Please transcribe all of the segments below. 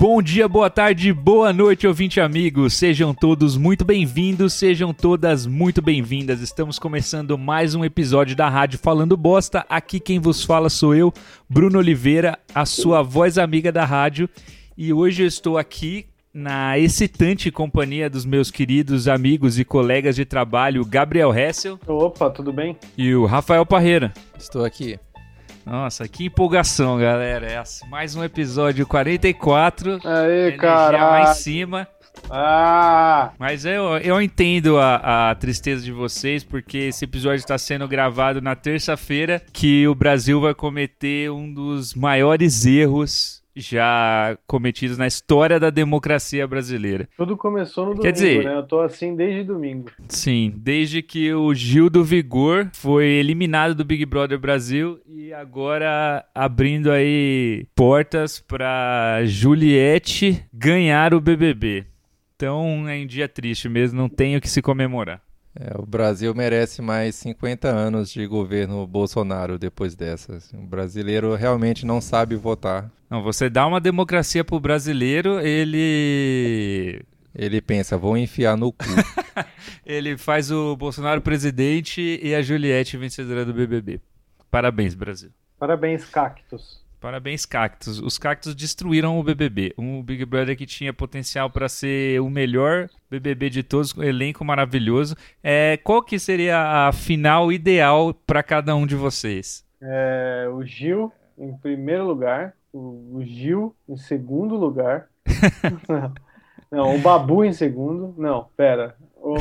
Bom dia, boa tarde, boa noite, ouvinte amigos. Sejam todos muito bem-vindos, sejam todas muito bem-vindas. Estamos começando mais um episódio da Rádio Falando Bosta. Aqui quem vos fala sou eu, Bruno Oliveira, a sua voz amiga da rádio. E hoje eu estou aqui na excitante companhia dos meus queridos amigos e colegas de trabalho, Gabriel Hessel. Opa, tudo bem? E o Rafael Parreira. Estou aqui. Nossa, que empolgação, galera. É mais um episódio 44. Aê, cara. lá em cima. Ah! Mas eu, eu entendo a, a tristeza de vocês, porque esse episódio está sendo gravado na terça-feira, que o Brasil vai cometer um dos maiores erros já cometidos na história da democracia brasileira. Tudo começou no domingo, Quer dizer, né? Eu tô assim desde domingo. Sim, desde que o Gil do Vigor foi eliminado do Big Brother Brasil e agora abrindo aí portas para Juliette ganhar o BBB. Então é um dia triste mesmo, não tem o que se comemorar. É, o Brasil merece mais 50 anos de governo Bolsonaro depois dessa. Assim. O brasileiro realmente não sabe votar. Não, você dá uma democracia pro brasileiro, ele. Ele pensa, vou enfiar no cu. ele faz o Bolsonaro presidente e a Juliette vencedora do BBB. Parabéns, Brasil. Parabéns, cactos. Parabéns, Cactos. Os Cactos destruíram o BBB. Um Big Brother que tinha potencial para ser o melhor BBB de todos, um elenco maravilhoso. É, qual que seria a final ideal para cada um de vocês? É, o Gil em primeiro lugar, o, o Gil em segundo lugar. Não, o Babu em segundo. Não, pera. O...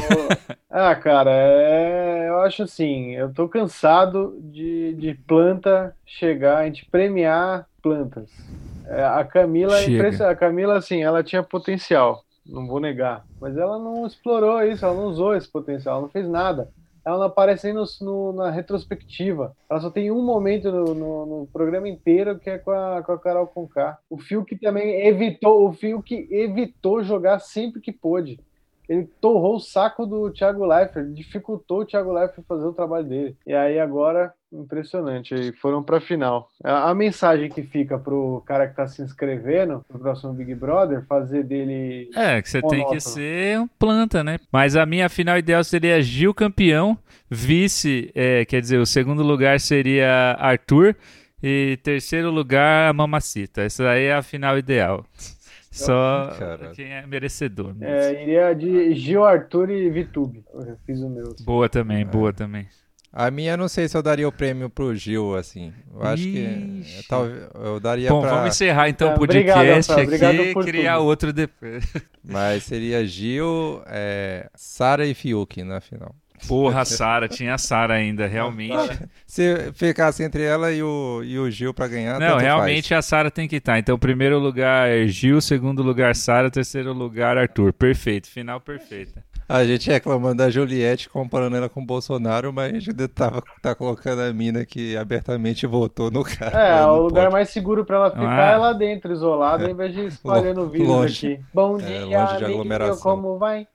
Ah, cara, é... eu acho assim, eu tô cansado de, de planta chegar, a gente premiar plantas. É, a Camila, impress... a Camila, assim, ela tinha potencial, não vou negar, mas ela não explorou isso, ela não usou esse potencial, ela não fez nada. Ela não aparece nem no, no, na retrospectiva. Ela só tem um momento no, no, programa inteiro que é com a, com a Carol Conká. O Fiuk também evitou, o Fiuk evitou jogar sempre que pôde ele torrou o saco do Thiago Leifert, dificultou o Thiago Leifert fazer o trabalho dele. E aí agora, impressionante, aí foram para a final. A, mensagem que fica pro cara que tá se inscrevendo no próximo Big Brother, fazer dele É, que você tem que ser um planta, né? Mas a minha final ideal seria Gil campeão, vice, é, quer dizer, o segundo lugar seria Arthur e terceiro lugar a Mamacita. Essa aí é a final ideal. Só Cara. quem é merecedor. Mesmo. É, iria de Gil, Arthur e Vitube. Eu fiz o meu. Boa também, é. boa também. A minha, não sei se eu daria o prêmio pro Gil, assim. Eu acho Ixi. que. Eu, eu daria Bom, pra... vamos encerrar então o é, podcast obrigado, aqui e criar tudo. outro depois. Mas seria Gil, é, Sara e Fiuk na final. Porra, a Sara, tinha a Sara ainda, realmente. Se ficasse entre ela e o, e o Gil para ganhar, Não, realmente faz. a Sara tem que estar. Tá. Então, primeiro lugar é Gil, segundo lugar Sara, terceiro lugar Arthur. Perfeito, final perfeita. A gente reclamando da Juliette, comparando ela com o Bolsonaro, mas a gente tava, tá colocando a mina que abertamente votou no cara. É, o lugar pode. mais seguro para ela ficar ah. é lá dentro, isolada, é. ao invés de espalhando o vírus longe. aqui. Bom é, dia, é, longe de aglomeração. como vai?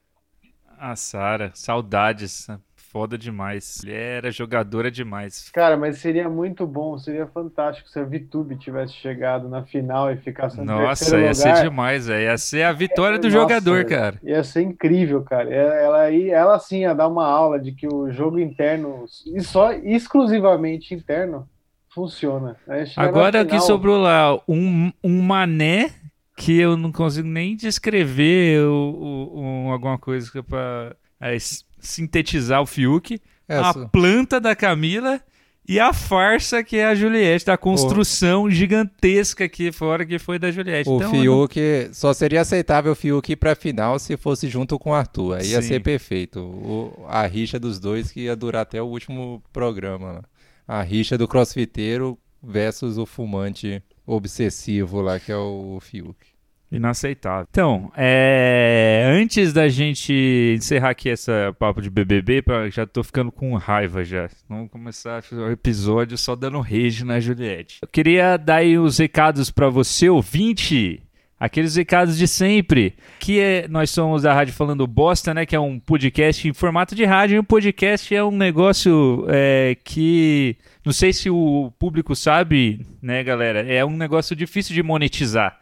A Sara, saudades. Foda demais. Ele era jogadora demais. Cara, mas seria muito bom, seria fantástico se a Vitube tivesse chegado na final e ficasse no Nossa, ia lugar. ser demais, véio. ia ser a vitória do Nossa, jogador, cara. Ia ser incrível, cara. Ela, ela sim ia dar uma aula de que o jogo interno, e só exclusivamente interno, funciona. Agora final... que sobrou lá um, um mané que eu não consigo nem descrever o, o, alguma coisa para é, sintetizar o Fiuk, Essa. a planta da Camila e a farsa que é a Juliette, da construção o... gigantesca aqui fora que foi da Juliette. O então, Fiuk, não... só seria aceitável o Fiuk ir pra final se fosse junto com o Arthur. Aí ia ser perfeito. O, a rixa dos dois que ia durar até o último programa. Né? A rixa do crossfiteiro versus o fumante obsessivo lá, que é o Fiuk. Inaceitável. Então, é... antes da gente encerrar aqui essa papo de BBB, pra... já tô ficando com raiva já. Vamos começar o episódio só dando rage na Juliette. Eu queria dar aí os recados para você, ouvinte. Aqueles recados de sempre, que é, nós somos da Rádio Falando Bosta, né? Que é um podcast em formato de rádio. E um podcast é um negócio é, que não sei se o público sabe, né, galera? É um negócio difícil de monetizar.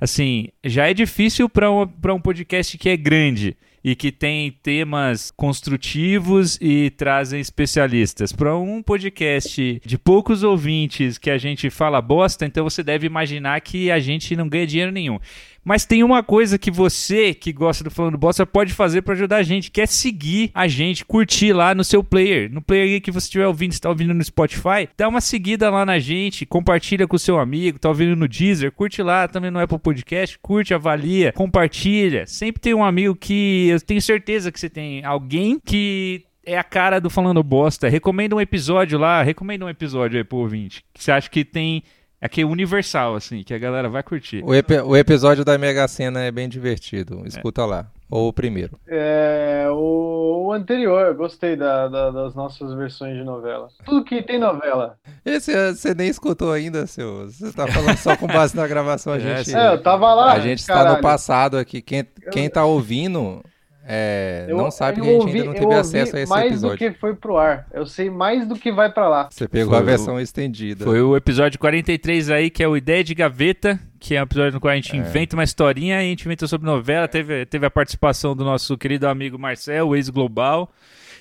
assim, já é difícil para um, um podcast que é grande e que tem temas construtivos e trazem especialistas. Para um podcast de poucos ouvintes que a gente fala bosta, então você deve imaginar que a gente não ganha dinheiro nenhum. Mas tem uma coisa que você que gosta do Falando Bosta pode fazer para ajudar a gente, que é seguir a gente, curtir lá no seu player. No player que você estiver ouvindo, está ouvindo no Spotify, dá uma seguida lá na gente, compartilha com o seu amigo, tá ouvindo no Deezer, curte lá também no Apple Podcast, curte, avalia, compartilha. Sempre tem um amigo que eu tenho certeza que você tem alguém que é a cara do Falando Bosta. Recomenda um episódio lá, recomenda um episódio aí pro ouvinte. Que você acha que tem é que é universal, assim, que a galera vai curtir. O, ep o episódio da Mega Sena é bem divertido. Escuta é. lá. Ou o primeiro. É, o, o anterior, gostei da, da, das nossas versões de novela. Tudo que tem novela. Esse você nem escutou ainda, seu. Você tá falando só com base na gravação. A gente, é, eu tava lá. A gente caralho. está no passado aqui. Quem, quem tá ouvindo é, eu, não sabe que a gente ouvi, ainda não teve acesso a esse mais episódio. mais do que foi pro ar. Eu sei mais do que vai para lá. Você pegou foi a versão o, estendida. Foi o episódio 43 aí, que é o Ideia de Gaveta, que é um episódio no qual a gente é. inventa uma historinha, a gente inventa sobre novela, teve, teve a participação do nosso querido amigo Marcel, o ex-global.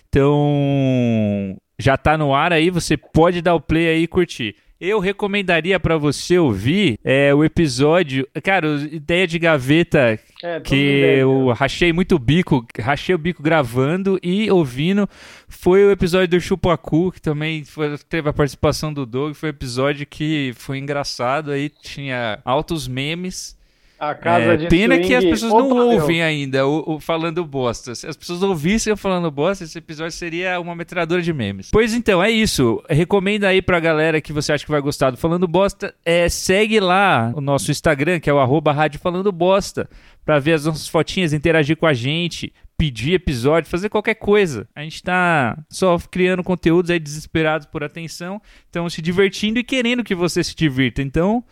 Então, já tá no ar aí, você pode dar o play aí e curtir. Eu recomendaria para você ouvir é, o episódio. Cara, ideia de gaveta é, que eu rachei muito o bico, rachei o bico gravando e ouvindo. Foi o episódio do Chupacu, que também foi, teve a participação do Doug. Foi um episódio que foi engraçado aí, tinha altos memes. A casa é, de pena swing, que as pessoas não ouvem ainda o, o, falando bosta. Se as pessoas ouvissem eu falando bosta, esse episódio seria uma metralhadora de memes. Pois então, é isso. Recomenda aí pra galera que você acha que vai gostar do Falando Bosta. É, segue lá o nosso Instagram, que é o arroba Rádio Falando Bosta, pra ver as nossas fotinhas, interagir com a gente, pedir episódio, fazer qualquer coisa. A gente tá só criando conteúdos aí desesperados por atenção, então se divertindo e querendo que você se divirta. Então,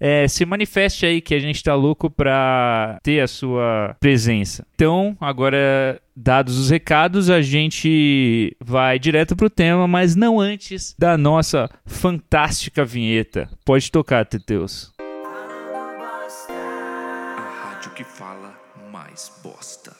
é, se manifeste aí que a gente tá louco pra ter a sua presença. Então, agora dados os recados, a gente vai direto pro tema, mas não antes da nossa fantástica vinheta. Pode tocar, Teteus. A rádio que fala mais bosta.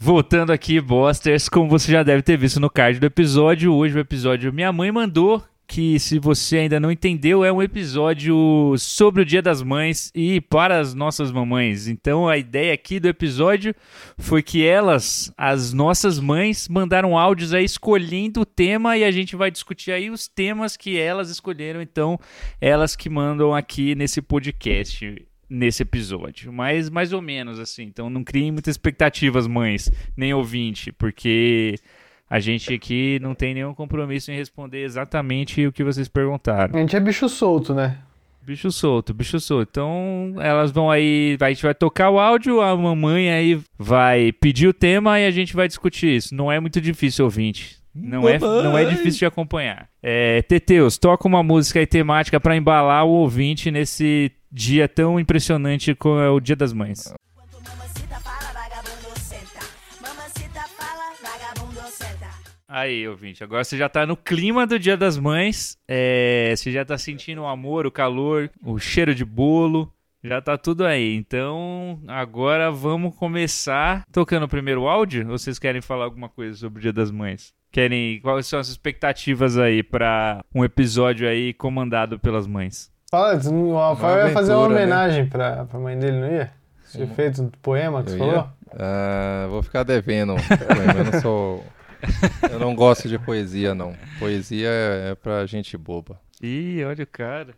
Voltando aqui, Bosters, como você já deve ter visto no card do episódio, hoje o episódio Minha Mãe Mandou, que se você ainda não entendeu, é um episódio sobre o Dia das Mães e para as nossas mamães. Então a ideia aqui do episódio foi que elas, as nossas mães, mandaram áudios aí escolhendo o tema e a gente vai discutir aí os temas que elas escolheram. Então, elas que mandam aqui nesse podcast nesse episódio, mas mais ou menos assim. Então não criem muitas expectativas, mães, nem ouvinte, porque a gente aqui não tem nenhum compromisso em responder exatamente o que vocês perguntaram. A gente é bicho solto, né? Bicho solto, bicho solto. Então, elas vão aí, a gente vai tocar o áudio, a mamãe aí vai pedir o tema e a gente vai discutir isso. Não é muito difícil, ouvinte. Não é, não é difícil de acompanhar. É, Teteus, toca uma música aí temática para embalar o ouvinte nesse dia tão impressionante como é o Dia das Mães. Aí, ouvinte, agora você já tá no clima do Dia das Mães, é, você já tá sentindo o amor, o calor, o cheiro de bolo, já tá tudo aí. Então, agora vamos começar tocando o primeiro áudio? Ou vocês querem falar alguma coisa sobre o Dia das Mães? Querem, quais são as expectativas aí para um episódio aí comandado pelas mães? Fala, o Rafael ia fazer uma né? homenagem né? pra, pra mãe dele, não ia? Tinha feito um poema que você falou? Uh, vou ficar devendo eu não sou... Eu não gosto de poesia, não. Poesia é pra gente boba. Ih, olha o cara.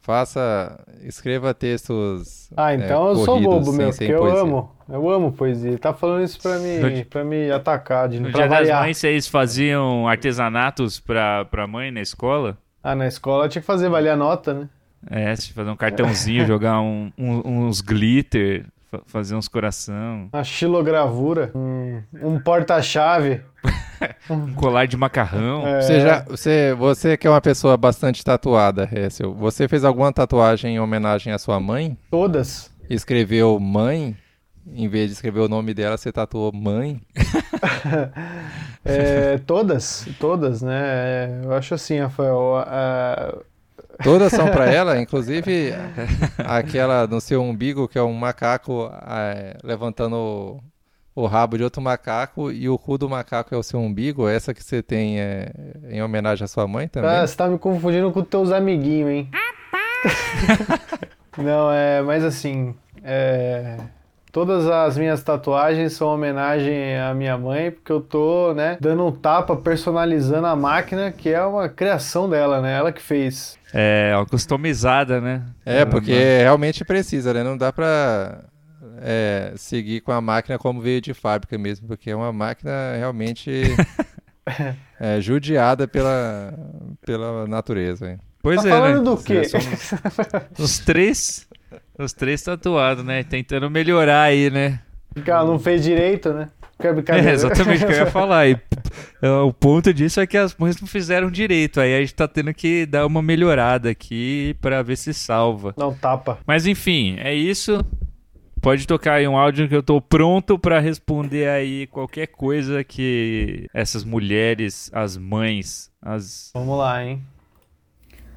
Faça, escreva textos. Ah, então é, eu sou bobo mesmo, porque eu poesia. amo. Eu amo poesia. Ele tá falando isso pra me, pra me atacar. De, no dia variar. das mães, vocês faziam artesanatos pra, pra mãe na escola? Ah, na escola tinha que fazer valer a nota, né? É, fazer um cartãozinho, jogar um, um, uns glitter, fazer uns coração. Uma xilogravura, um, um porta-chave. um colar de macarrão. É... Você, já, você, você que é uma pessoa bastante tatuada, Hessel, você fez alguma tatuagem em homenagem à sua mãe? Todas. Escreveu mãe? Em vez de escrever o nome dela, você tatuou mãe? é, todas, todas, né? Eu acho assim, Rafael. Todas são para ela, inclusive aquela no seu umbigo, que é um macaco é, levantando o rabo de outro macaco e o cu do macaco é o seu umbigo. Essa que você tem é em homenagem à sua mãe também? Ah, você tá me confundindo com teus amiguinhos, hein? Não, é, mas assim, é, todas as minhas tatuagens são homenagem à minha mãe, porque eu tô, né, dando um tapa, personalizando a máquina, que é uma criação dela, né? Ela que fez. É, uma customizada, né? É, porque realmente precisa, né? Não dá pra é, seguir com a máquina como veio de fábrica mesmo, porque é uma máquina realmente é, judiada pela, pela natureza. Hein? Pois tá é, falando né? do quê? os três, os três tatuados, né? Tentando melhorar aí, né? Porque ela não fez direito, né? É, exatamente o que eu ia falar. E, o ponto disso é que as mães não fizeram direito. Aí a gente tá tendo que dar uma melhorada aqui para ver se salva. Não tapa. Mas enfim, é isso. Pode tocar aí um áudio que eu tô pronto para responder aí qualquer coisa que essas mulheres, as mães, as. Vamos lá, hein?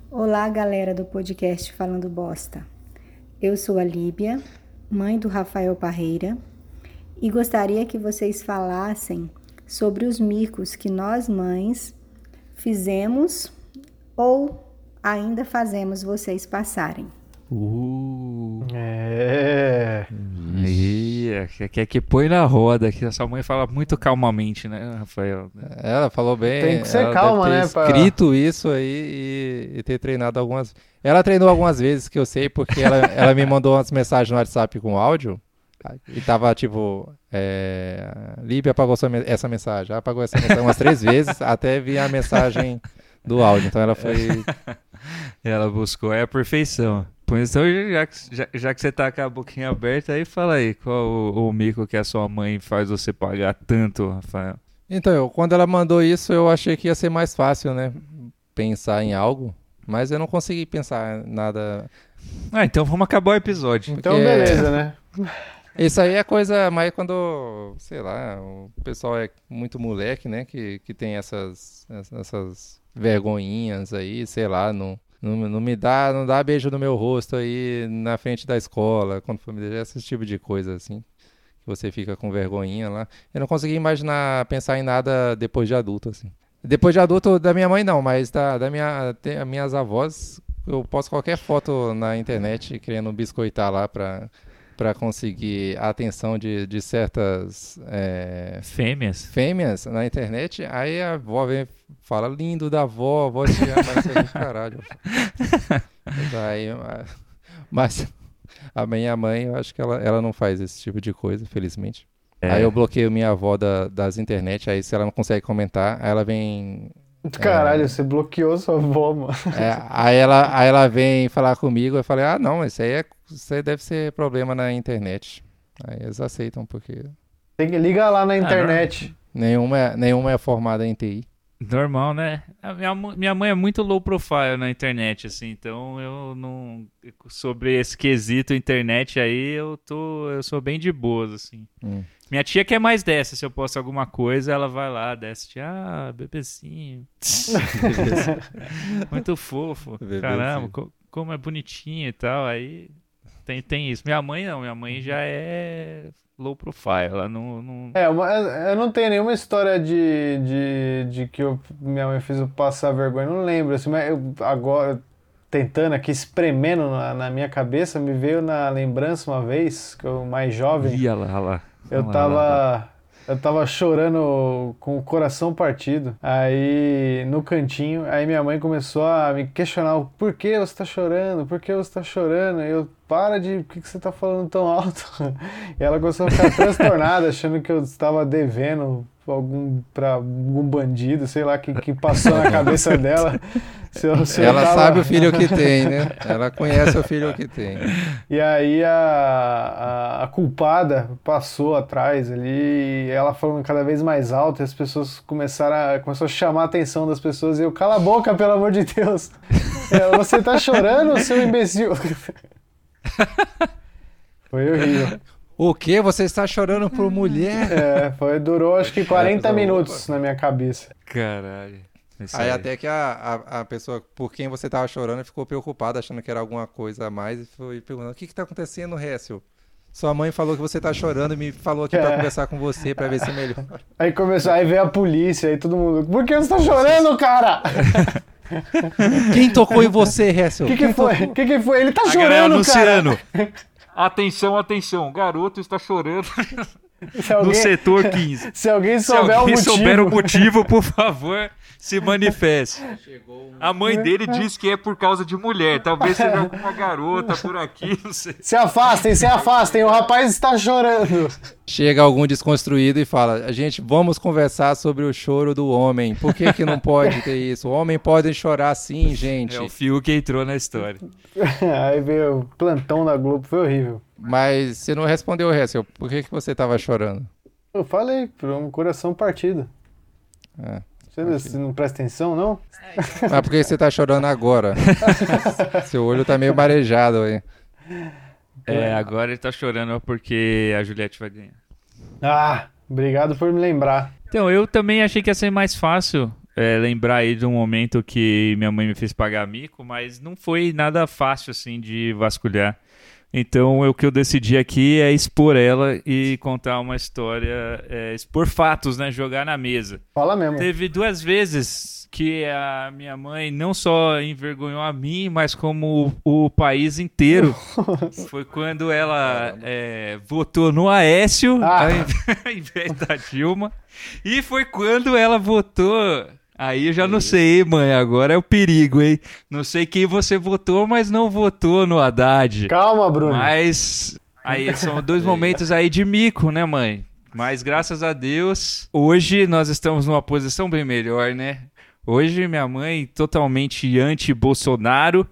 Olá, galera do podcast Falando Bosta. Eu sou a Líbia, mãe do Rafael Parreira, e gostaria que vocês falassem sobre os micos que nós mães fizemos ou ainda fazemos vocês passarem. Uh. É. Quer que põe na roda, que a sua mãe fala muito calmamente, né, Rafael? Ela falou bem. Tem que ser calma, né? Escrito pra... isso aí e, e, ter treinado algumas. Ela treinou algumas vezes, que eu sei, porque ela, ela me mandou umas mensagens no WhatsApp com áudio. E tava tipo, é, Líbia apagou essa mensagem, apagou essa mensagem umas três vezes, até vi a mensagem do áudio. Então ela foi. ela buscou é a perfeição. Pois então, já, já, já, que você tá com a boquinha aberta, aí fala aí, qual o, o mico que a sua mãe faz você pagar tanto, Rafael? Então, eu, quando ela mandou isso, eu achei que ia ser mais fácil, né? Pensar em algo, mas eu não consegui pensar nada. Ah, então vamos acabar o episódio. Então, porque... beleza, né? Isso aí é coisa mais quando, sei lá, o pessoal é muito moleque, né? Que, que tem essas, essas vergonhinhas aí, sei lá, não não, não, me dá, não dá beijo no meu rosto aí na frente da escola, quando for me deixar esse tipo de coisa assim. Que você fica com vergonhinha lá. Eu não consegui imaginar, pensar em nada depois de adulto, assim. Depois de adulto, da minha mãe não, mas da, da minha, tem, minhas avós, eu posto qualquer foto na internet querendo biscoitar lá pra para conseguir a atenção de, de certas é, fêmeas. fêmeas na internet, aí a avó vem fala lindo da avó, a avó te ama, caralho. aí, mas a minha mãe, eu acho que ela, ela não faz esse tipo de coisa, felizmente. É. Aí eu bloqueio minha avó da, das internet, aí se ela não consegue comentar, aí ela vem Caralho, é... você bloqueou sua avó, mano. É, aí, ela, aí ela vem falar comigo, eu falei, ah, não, isso aí, é, isso aí deve ser problema na internet. Aí eles aceitam, porque... Tem que ligar lá na ah, internet. Ah, nenhuma, é, nenhuma é formada em TI. Normal, né? A minha, minha mãe é muito low profile na internet, assim, então eu não. Sobre esse quesito internet aí, eu tô. Eu sou bem de boas, assim. Hum. Minha tia quer mais dessa. Se eu posto alguma coisa, ela vai lá, desce. Ah, bebezinho. muito fofo. Bebezinho. Caramba, co como é bonitinho e tal. Aí tem, tem isso. Minha mãe não, minha mãe já é low profile. Ela não. não... É, uma, eu não tenho nenhuma história de, de, de que eu, minha mãe fez eu passar vergonha. Não lembro, assim, mas eu, agora, tentando aqui, espremendo na, na, minha cabeça, me veio na lembrança uma vez, que eu mais jovem. Ia lá, lá. Eu lá, tava. Lá, eu tava chorando com o coração partido. Aí, no cantinho, aí minha mãe começou a me questionar: por que você tá chorando? Por que você tá chorando? Eu, para de. Por que você tá falando tão alto? E ela começou a ficar transtornada, achando que eu estava devendo algum para algum bandido, sei lá, que, que passou na cabeça dela. Se eu, se ela tava... sabe o filho que tem, né? Ela conhece o filho que tem. E aí a, a, a, culpada passou atrás ali, e ela falando cada vez mais alto, e as pessoas começaram a, começou a chamar a atenção das pessoas, e eu, cala a boca, pelo amor de Deus! Você tá chorando, seu imbecil? Foi horrível. O que? Você está chorando por mulher? É, foi, durou acho que 40 minutos na minha cabeça. Caralho. Aí, aí, até que a, a, a, pessoa por quem você tava chorando ficou preocupada, achando que era alguma coisa a mais, e foi perguntando: o que que tá acontecendo, Hessel? Sua mãe falou que você tá chorando e me falou aqui é. pra conversar com você pra ver se melhor. Aí começou, aí veio a polícia, aí todo mundo. Por que você tá chorando, cara? Quem tocou em você, Hessel? O que, que foi? O que, que foi? Ele tá a chorando, cara. Atenção, atenção, garoto está chorando. Alguém, no setor 15. Se alguém souber, se alguém o, motivo. souber o motivo, por favor, se manifeste. A mãe dele diz que é por causa de mulher. Talvez seja alguma garota por aqui, não sei. Se afastem, se afastem. O rapaz está chorando. Chega algum desconstruído e fala: gente, vamos conversar sobre o choro do homem. Por que, que não pode ter isso? O homem pode chorar sim, gente. É o fio que entrou na história. Aí veio o plantão da Globo, foi horrível. Mas você não respondeu, Hessel. Por que, que você estava chorando? Eu falei, por um coração partido. É. Você, você não presta atenção, não? Mas por que você tá chorando agora? Seu olho tá meio marejado aí. É, agora ele tá chorando porque a Juliette vai ganhar. Ah, obrigado por me lembrar. Então, eu também achei que ia ser mais fácil é, lembrar aí de um momento que minha mãe me fez pagar mico, mas não foi nada fácil assim de vasculhar. Então, o que eu decidi aqui é expor ela e contar uma história, é, expor fatos, né? Jogar na mesa. Fala mesmo. Teve duas vezes que a minha mãe não só envergonhou a mim, mas como o, o país inteiro. Foi quando ela é, votou no Aécio, ah. ao invés da Dilma. E foi quando ela votou Aí eu já não sei, mãe. Agora é o perigo, hein? Não sei quem você votou, mas não votou no Haddad. Calma, Bruno. Mas. Aí são dois momentos aí de mico, né, mãe? Mas graças a Deus, hoje nós estamos numa posição bem melhor, né? Hoje minha mãe totalmente anti-Bolsonaro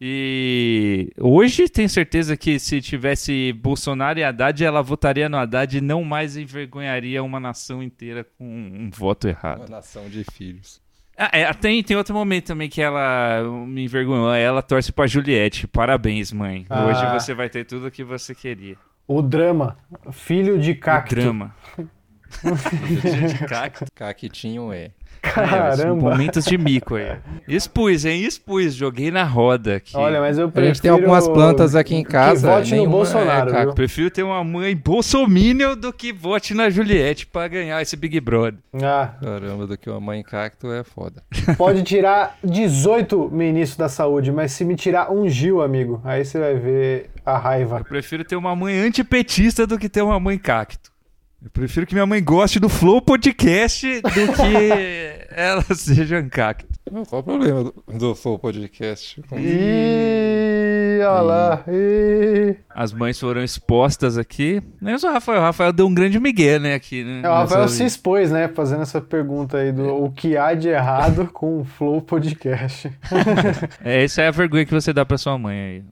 e hoje tenho certeza que se tivesse Bolsonaro e Haddad, ela votaria no Haddad e não mais envergonharia uma nação inteira com um voto errado. Uma nação de filhos. Ah, é, tem, tem outro momento também que ela me envergonhou. Ela torce pra Juliette. Parabéns, mãe. Ah. Hoje você vai ter tudo o que você queria. O drama. Filho de cacto. O drama. Filho de cacto. Cactinho é. Caramba! É, momentos de mico aí. Expus, hein? Expus. Joguei na roda aqui. Olha, mas eu prefiro... A gente tem algumas plantas aqui em casa. Que vote nenhuma... no Bolsonaro, é, Prefiro ter uma mãe bolsominion do que vote na Juliette pra ganhar esse Big Brother. Ah. Caramba, do que uma mãe cacto é foda. Pode tirar 18 ministros da saúde, mas se me tirar um Gil, amigo, aí você vai ver a raiva. Eu prefiro ter uma mãe antipetista do que ter uma mãe cacto. Eu prefiro que minha mãe goste do Flow Podcast do que ela seja Ancacto. Qual o problema do, do Flow Podcast? Ih, olha lá. Ih. As mães foram expostas aqui. Nem só o Rafael. O Rafael deu um grande migué, né? Aqui, né? É, o Rafael se expôs, né? Fazendo essa pergunta aí do o que há de errado com o Flow Podcast. é, essa é a vergonha que você dá pra sua mãe aí.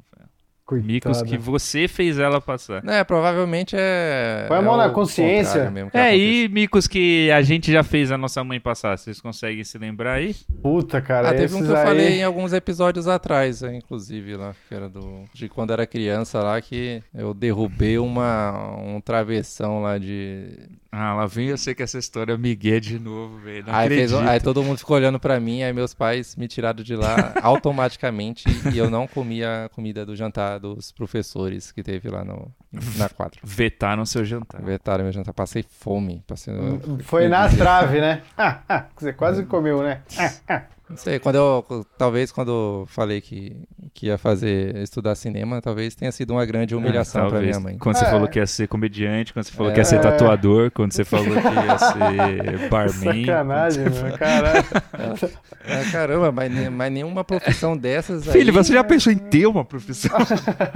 Coitada. Micos que você fez ela passar. É, provavelmente é. Põe a mão é na consciência. é, e micos que a gente já fez a nossa mãe passar. Vocês conseguem se lembrar aí? Puta, cara. Ah, teve um que eu aí... falei em alguns episódios atrás, inclusive, lá, que era do. De quando era criança lá, que eu derrubei uma, um travessão lá de ah, lá vem eu sei que essa história é Miguel de novo, velho. Aí, fez, aí, todo mundo ficou olhando para mim, aí meus pais me tiraram de lá automaticamente e eu não comia a comida do jantar dos professores que teve lá no, na quadra. Vetaram seu jantar. Vetaram meu jantar. Passei fome. Passei... Foi na trave, né? Ah, ah, você quase comeu, né? Ah, ah. Não sei, quando eu. Talvez quando eu falei que, que ia fazer estudar cinema, talvez tenha sido uma grande humilhação é, para minha mãe. Quando você é. falou que ia ser comediante, quando você falou é. que ia ser tatuador, quando você falou que ia ser barman. Sacanagem, mano, caralho. É, caramba, mas, mas nenhuma profissão dessas. Filho, você já pensou em ter uma profissão?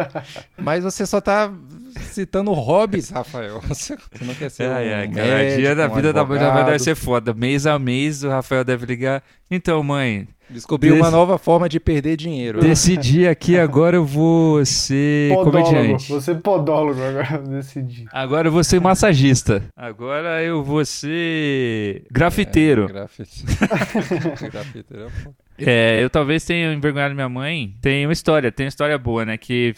mas você só tá citando hobbies, Rafael. Você não quer ser. Ai, um ai, cara, médico, dia da vida da mãe vai ser foda. Mês a mês o Rafael deve ligar. Então, mãe. Descobri Dec... uma nova forma de perder dinheiro. Decidi aqui, agora eu vou ser podólogo. comediante. Vou ser podólogo agora, decidi. Agora eu vou ser massagista. Agora eu vou ser grafiteiro. É, grafiteiro. É, eu talvez tenha envergonhado minha mãe. Tem uma história, tem uma história boa, né? Que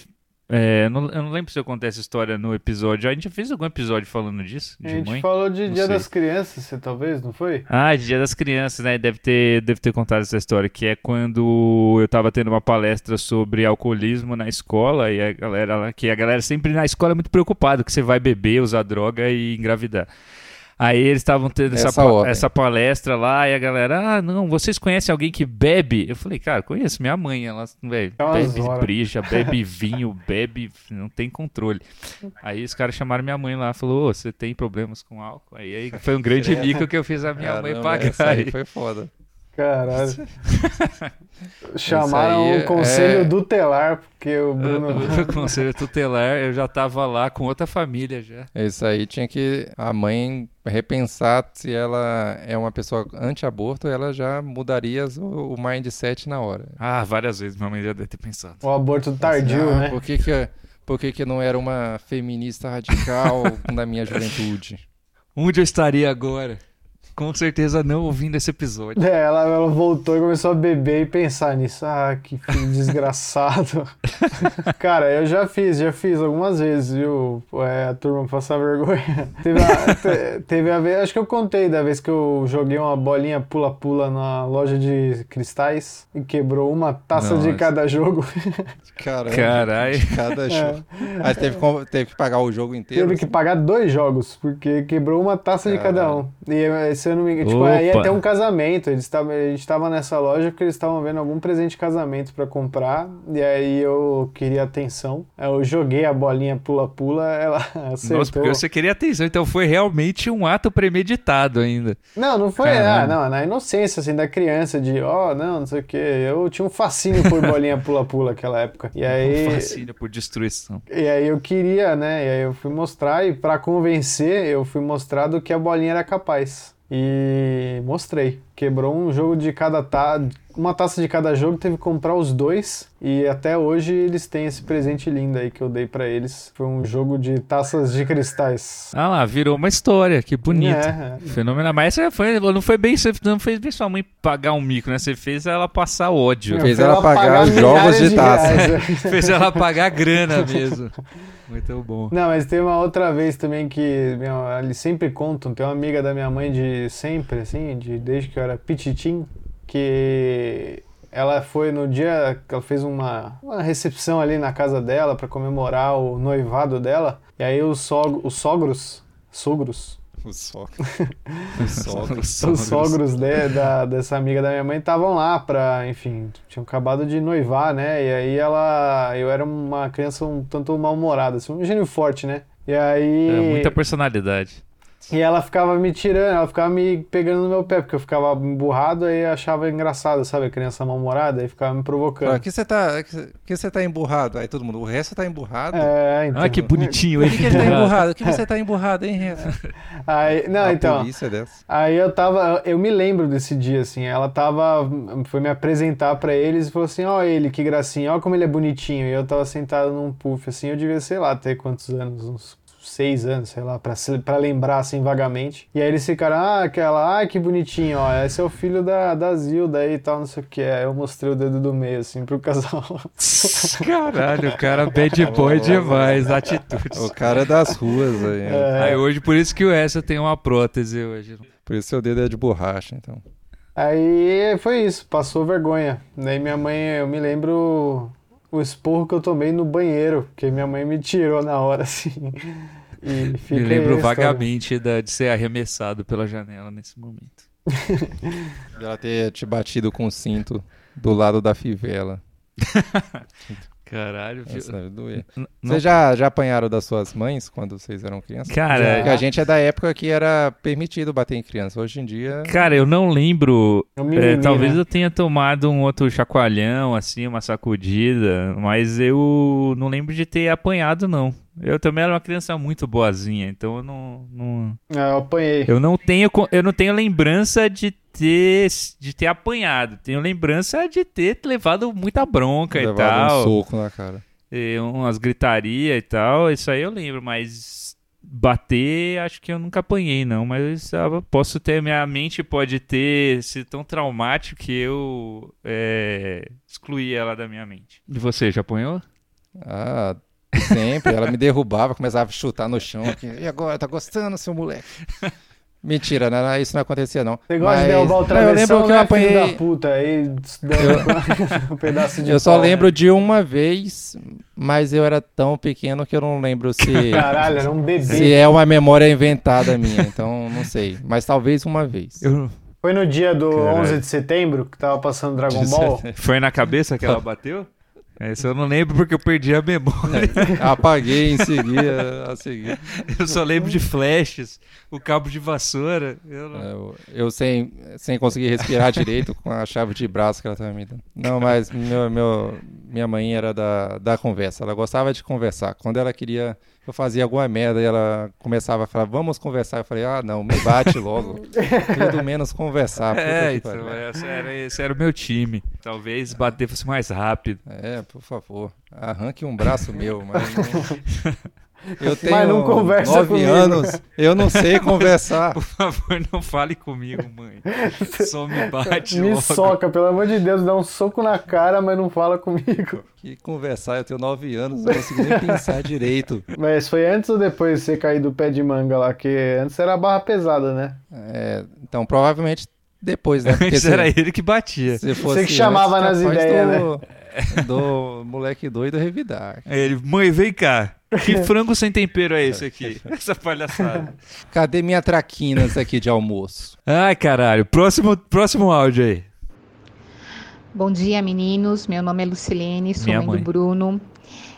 É, eu, não, eu não lembro se eu contei essa história no episódio. A gente fez algum episódio falando disso? A gente mãe? falou de Não Dia sei. das Crianças, você talvez, não foi? Ah, de Dia das Crianças, né? Deve ter, deve ter contado essa história, que é quando eu tava tendo uma palestra sobre alcoolismo na escola e a galera lá, que a galera sempre na escola é muito preocupada que você vai beber, usar droga e engravidar. Aí eles estavam tendo essa, Essa pa- essa palestra lá e a galera, ah, não, vocês conhecem alguém que bebe? Eu falei, cara, conheço minha mãe, ela, velho, É bebe horas. bebe vinho, bebe, não tem controle. Aí os caras chamaram minha mãe lá, falou, ô, você tem problemas com álcool? Aí, aí foi um grande mico que eu fiz a minha mãe Caramba, pagar. essa aí foi foda. Caralho. Chamaram aí um conselho é- tutelar, porque o Bruno. O conselho tutelar, eu já tava lá com outra família já. Isso aí tinha que a mãe repensar se ela é uma pessoa anti-aborto, ela já mudaria o, o mindset na hora. Ah, várias vezes minha mãe já deve ter pensado. O aborto tardio, Ah, né? Por que que, por que que não era uma feminista radical na minha juventude? Onde eu estaria agora? Com certeza não ouvindo esse episódio. É, ela, ela voltou e começou a beber e pensar nisso. Ah, que filho desgraçado. Cara, eu já fiz, já fiz algumas vezes, viu? É, a turma passar vergonha. Teve a, te- teve a vez, acho que eu contei da vez que eu joguei uma bolinha pula-pula na loja de cristais e quebrou uma taça de Nossa. cada jogo. Caramba, Caralho. de cada jogo. Aí teve, que- teve que pagar o jogo inteiro. Teve que pagar dois jogos, porque quebrou uma taça de cada um. E eh, se eu não me engano, tipo, aí até um casamento. Eles tavam, a gente tava nessa loja porque eles estavam vendo algum presente de casamento pra comprar. E aí eu queria atenção. Eu joguei a bolinha pula-pula, ela acertou. Nossa, porque você queria atenção, então foi realmente um ato premeditado ainda. Não, não foi. Ah, não, na inocência, assim, da criança, de ó, não, não sei o quê. Eu tinha um fascínio por bolinha pula-pula naquela época. E aí. Um fascínio por destruição. E aí eu queria, né? E aí eu fui mostrar, e pra convencer, eu fui mostrar do que a bolinha era capaz. E mostrei. Quebrou um jogo de cada taça. Uma taça de cada jogo, teve que comprar os dois. E até hoje eles têm esse presente lindo aí que eu dei pra eles. Foi um jogo de taças de cristais. Ah lá, virou uma história, que bonito. É, é. Fenomenal. Mas essa foi, não foi bem, você não fez bem sua mãe pagar um mico, né? Você fez ela passar ódio. Fez Pra ela pagar os jogos de taça. fez ela pagar grana mesmo. Muito bom. Não, mas tem uma outra vez também que minha, eles sempre contam, tem uma amiga da minha mãe de sempre, assim, de, desde que eu era pititim, que ela foi no dia que ela fez uma, uma recepção ali na casa dela para comemorar o noivado dela, e aí os, sog, os sogros, sogros, O sogro. Os os sogros de- da, dessa amiga da minha mãe estavam lá pra, enfim, tinham acabado de noivar, né? E aí ela. Eu era uma criança um tanto mal-humorada, assim, um gênio forte, né? E aí. É, muita personalidade. E ela ficava me tirando, ela ficava me pegando no meu pé, porque eu ficava emburrado e achava engraçado, sabe? A criança mal-humorada e ficava me provocando. Que você tá, que você tá emburrado? Aí todo mundo, o resto tá emburrado? É, então. Ah, que bonitinho Por ele. que, que ele tá emburrado? O que você tá emburrado, hein, Resto? Aí, não, a então. polícia dessa. Aí eu tava, eu me lembro desse dia, assim, ela tava, foi me apresentar pra eles e falou assim, ó ele, que gracinha, ó como ele é bonitinho. E eu tava sentado num puff, assim, eu devia, sei lá, ter quantos anos, uns seis anos, sei lá, pra lembrar, assim, vagamente. E aí eles ficaram, ah, aquela, ah, que bonitinho, ó, esse é o filho da, da Zilda aí e tal, não sei o que. Aí eu mostrei o dedo do meio, assim, pro casal. Caralho, o cara bad boy demais, atitudes. O cara é das ruas aí. É. Aí hoje, por isso que o Essa tem uma prótese hoje. Por isso seu dedo é de borracha, então. Aí foi isso, passou vergonha. Daí minha mãe, eu me lembro o esporro que eu tomei no banheiro, porque minha mãe me tirou na hora, assim. Me lembro vagamente da- de ser arremessado pela janela nesse momento. De ela ter te batido com o cinto do lado da fivela. Caralho? Essa deve doer. N- não- Vocês já, já apanharam das suas mães quando vocês eram crianças? Cara, Porque a gente é da época que era permitido bater em criança. Hoje em dia. Cara, eu não lembro. É um é, mimimi, talvez né? eu tenha tomado um outro chacoalhão, assim, uma sacudida, mas eu não lembro de ter apanhado, não. Eu também era uma criança muito boazinha, então eu não. não- É, eu apanhei. eu não tenho, eu não tenho lembrança de ter, de ter apanhado. Tenho lembrança de ter levado muita bronca e levava tal. um soco na cara. e umas gritaria e tal, isso aí eu lembro, mas bater acho que eu nunca apanhei não, mas eu posso ter, minha mente pode ter sido tão traumático que eu é, excluí ela da minha mente. E você, já apanhou? Ah, Sempre. Ela me derrubava, começava a chutar no chão. E agora, tá gostando, seu moleque? Mentira, né? Isso não acontecia, não. Você gosta Mas... de derrubar o travessão, eu lembro que eu né, apanhei... da puta, aí eu... um pedaço de Eu só lembro né? de uma vez, mas eu era tão pequeno que eu não lembro se... Caralho, era um bebê. Se é uma memória inventada minha, então não sei. Mas talvez uma vez. Eu... Foi no dia do Caralho. 11 de setembro que tava passando Dragon Ball? Foi na cabeça que ela bateu? Esse eu não lembro porque eu perdi a memória. Apaguei em seguida, a seguir. Eu só lembro de flashes, o cabo de vassoura. Eu, não... eu, eu, sem, sem conseguir respirar direito com a chave de braço que ela estava me dando. Não, mas meu, meu, minha mãe era da, da conversa. Ela gostava de conversar. Quando ela queria eu fazia alguma merda e ela começava a falar, vamos conversar. Eu falei, ah, não, me bate logo. Tudo menos conversar. É, então, esse era, esse era o meu time. Talvez bater fosse mais rápido. É, por favor. Arranque um braço meu, mas não... Eu tenho Mas não conversa nove comigo. anos, eu não sei conversar. Por favor, não fale comigo, mãe. Só me bate Me logo. soca, pelo amor de Deus, dá um soco na cara, mas não fala comigo. Que conversar, eu tenho nove anos, não consigo nem pensar direito. Mas foi antes ou depois de você cair do pé de manga lá? Que antes era barra pesada, né? É, então provavelmente depois, né? Porque antes era ele que batia. Se fosse você que chamava antes, nas ideias, do, né? Do moleque doido revidar. Ele, mãe, vem cá. Que frango sem tempero é esse aqui? Essa palhaçada. Cadê minha traquinas aqui de almoço? Ai, caralho. Próximo, próximo áudio aí. Bom dia, meninos. Meu nome é Lucilene, sou mãe, mãe, do Bruno.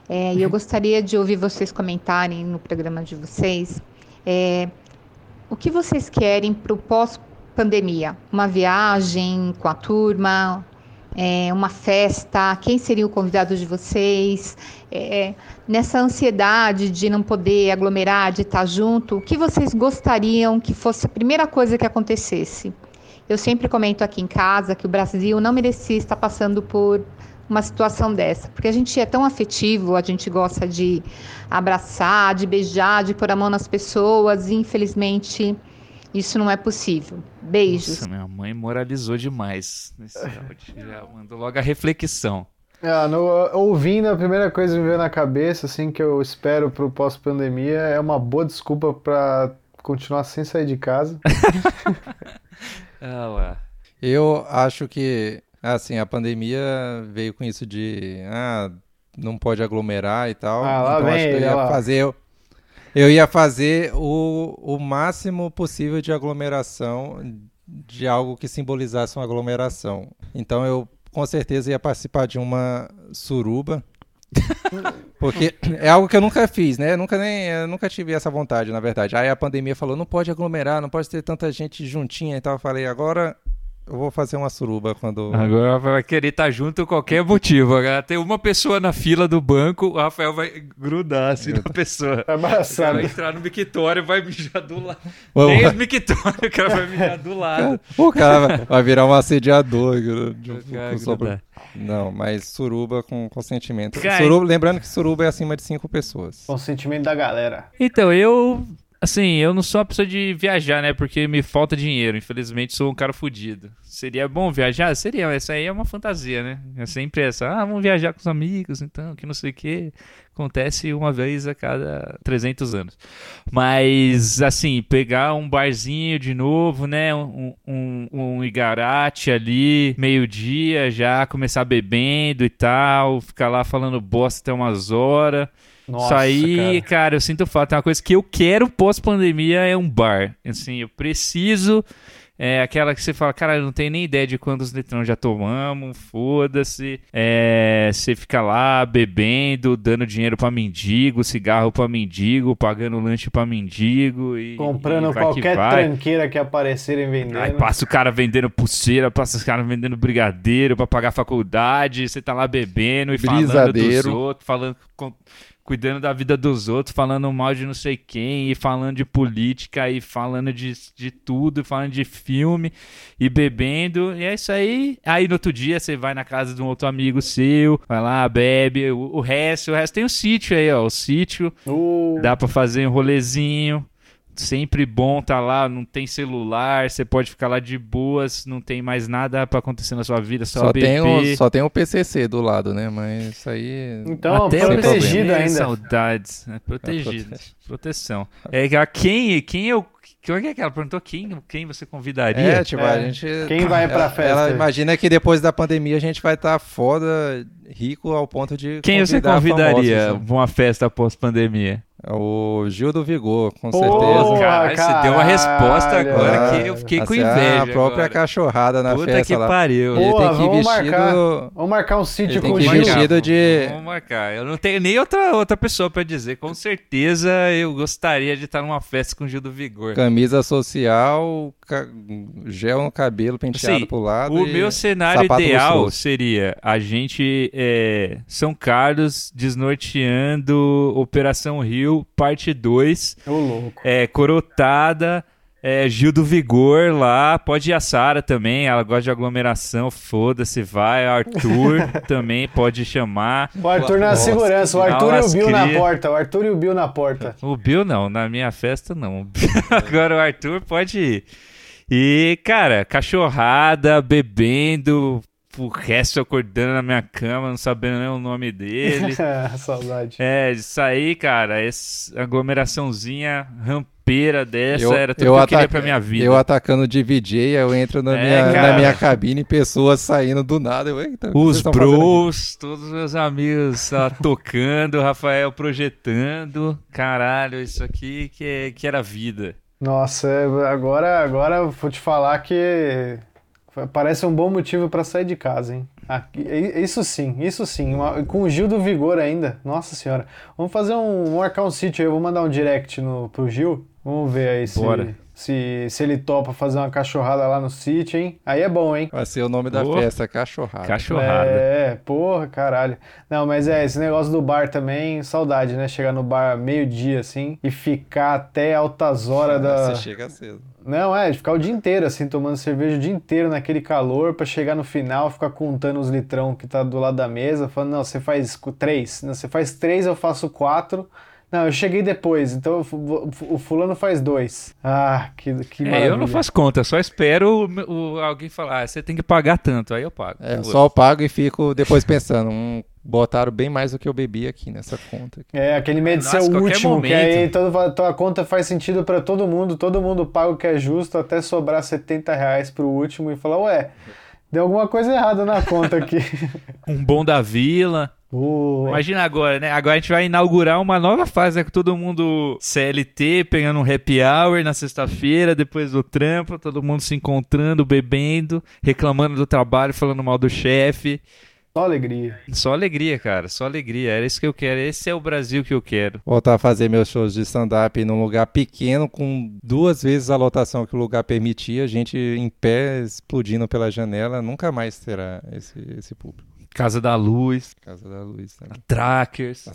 É, e eu gostaria de ouvir vocês comentarem no programa de vocês é, o que vocês querem para o pós-pandemia. Uma viagem com a turma, é, uma festa, quem seria o convidado de vocês, é, nessa ansiedade de não poder aglomerar, de estar junto, o que vocês gostariam que fosse a primeira coisa que acontecesse? Eu sempre comento aqui em casa que o Brasil não merecia estar passando por uma situação dessa, porque a gente é tão afetivo, a gente gosta de abraçar, de beijar, de pôr a mão nas pessoas, e infelizmente isso não é possível. Beijos. Nossa, minha mãe moralizou demais nesse áudio. Já mandou logo a reflexão. Ah, no, ouvindo, a primeira coisa que me veio na cabeça, assim, que eu espero pro pós-pandemia é uma boa desculpa para continuar sem sair de casa. ah, lá. Eu acho que, assim, a pandemia veio com isso de, ah, não pode aglomerar e tal. Ah, lá então vem acho que eu ia lá. fazer eu ia fazer o, o máximo possível de aglomeração de algo que simbolizasse uma aglomeração. Então eu com certeza ia participar de uma suruba. Porque é algo que eu nunca fiz, né? Eu nunca nem eu nunca tive essa vontade, na verdade. Aí a pandemia falou: não pode aglomerar, não pode ter tanta gente juntinha e tal. Eu falei: agora eu vou fazer uma suruba quando. Agora vai querer estar tá junto qualquer motivo. Agora tem uma pessoa na fila do banco, o Rafael vai grudar assim na pessoa. Tá abraçado. Vai entrar no mictório e vai mijar do lado. Nem os mictórios, o cara vai mijar do lado. O cara vai virar um assediador. De, um, Não, mas suruba com consentimento. Suruba, lembrando que suruba é acima de cinco pessoas. Consentimento da galera. Então, eu Assim, eu não sou uma pessoa de viajar, né? Porque me falta dinheiro. Infelizmente, sou um cara fodido. Seria bom viajar? Seria. Essa aí é uma fantasia, né? É sempre essa. Ah, vamos viajar com os amigos, então, que não sei o quê. Acontece uma vez a cada 300 anos. Mas, assim, pegar um barzinho de novo, né? Um, um, um igarate ali, meio-dia já, começar bebendo e tal. Ficar lá falando bosta até umas horas. Nossa, Isso aí, cara. cara. eu sinto falta. É uma coisa que eu quero pós-pandemia é um bar. Assim, eu preciso. É aquela que você fala, cara, eu não tenho nem ideia de quantos litrão já tomamos, foda-se. É, você fica lá bebendo, dando dinheiro pra mendigo, cigarro pra mendigo, pagando lanche pra mendigo e. Comprando e qualquer que tranqueira que aparecerem vendendo. Aí passa o cara vendendo pulseira, passa os caras vendendo brigadeiro pra pagar faculdade, você tá lá bebendo e Brisadeiro. falando dos outros, falando cuidando da vida dos outros, falando mal de não sei quem, e falando de política, e falando de, de tudo, falando de filme, e bebendo, e é isso aí. Aí no outro dia você vai na casa de um outro amigo seu, vai lá, bebe, o, o resto, o resto tem o um sítio aí, ó, o sítio, uh. dá pra fazer um rolezinho, sempre bom tá lá, não tem celular, você pode ficar lá de boas, não tem mais nada para acontecer na sua vida, só, só tem o, só tem o PCC do lado, né? Mas isso aí Então, Até protegido ainda. Saudades, é protegido, é proteção. É quem, quem eu que é que ela perguntou quem, quem você convidaria? É, tipo, é, a gente. Quem vai pra festa? Ela imagina que depois da pandemia a gente vai estar tá foda, rico ao ponto de. Quem você convidaria pra uma festa pós-pandemia? É o Gil do Vigor, com Porra, certeza. Cara, você deu uma resposta agora que eu fiquei com assim, inveja. A própria agora. cachorrada na Puta festa que lá. pariu. Ele tem que ir vestido. Marcar, vamos marcar um sítio com o Gil. vestido de. Vamos marcar. Eu não tenho nem outra, outra pessoa pra dizer. Com certeza eu gostaria de estar numa festa com o Gil do Vigor. Camisa social, ca... gel no cabelo penteado assim, pro lado. O meu cenário ideal seria a gente, é, São Carlos, desnorteando Operação Rio, parte 2 2. Ô, louco. É, Corotada. É, Gil do Vigor lá, pode ir a Sara também, ela gosta de aglomeração, foda-se, vai. Arthur também pode chamar. O Arthur na Nossa, segurança, o Arthur e o Bill cria... na porta, o Arthur e o Bill na porta. O Bill não, na minha festa não. Agora o Arthur pode ir. E, cara, cachorrada, bebendo, o resto acordando na minha cama, não sabendo nem o nome dele. Saudade. É, isso aí, cara, essa aglomeraçãozinha rampeira dessa eu, era tudo eu que eu queria pra minha vida. Eu atacando de VJ, eu entro na, é, minha, na minha cabine, pessoas saindo do nada. Eu, Os bros, todos os meus amigos lá tocando, Rafael projetando. Caralho, isso aqui que, que era vida. Nossa, é, agora, agora vou te falar que Parece um bom motivo para sair de casa, hein? Aqui, isso sim, isso sim. Uma, com o Gil do Vigor ainda. Nossa senhora. Vamos fazer um. Marcar um sítio aí. Eu vou mandar um direct no, pro Gil. Vamos ver aí se, se, se ele topa fazer uma cachorrada lá no sítio, hein? Aí é bom, hein? Vai ser o nome da festa, cachorrada. Cachorrada. É, porra, caralho. Não, mas é, esse negócio do bar também, saudade, né? Chegar no bar meio-dia, assim, e ficar até altas horas da. Você chega cedo. Não, é, de ficar o dia inteiro, assim, tomando cerveja o dia inteiro naquele calor, para chegar no final, ficar contando os litrão que tá do lado da mesa, falando, não, você faz três. Não, você faz três, eu faço quatro. Não, eu cheguei depois, então o fulano faz dois. Ah, que, que maravilha. É, eu não faço conta, só espero o, o, alguém falar, ah, você tem que pagar tanto, aí eu pago. É, eu só pago e fico depois pensando, hum, botaram bem mais do que eu bebi aqui nessa conta. Aqui. É, aquele medo de ser o último, momento. que aí toda, toda a conta faz sentido para todo mundo, todo mundo paga o que é justo, até sobrar 70 reais pro último e falar, ué, deu alguma coisa errada na conta aqui. um bom da vila. Uh, Imagina agora, né? Agora a gente vai inaugurar uma nova fase, né? Com todo mundo CLT, pegando um happy hour na sexta-feira, depois do trampo, todo mundo se encontrando, bebendo, reclamando do trabalho, falando mal do chefe. Só alegria. Só alegria, cara. Só alegria. Era isso que eu quero. Esse é o Brasil que eu quero. Voltar a fazer meus shows de stand-up num lugar pequeno, com duas vezes a lotação que o lugar permitia, a gente em pé, explodindo pela janela. Nunca mais terá esse, esse público. Casa da Luz. Casa da Luz. Né? Trackers.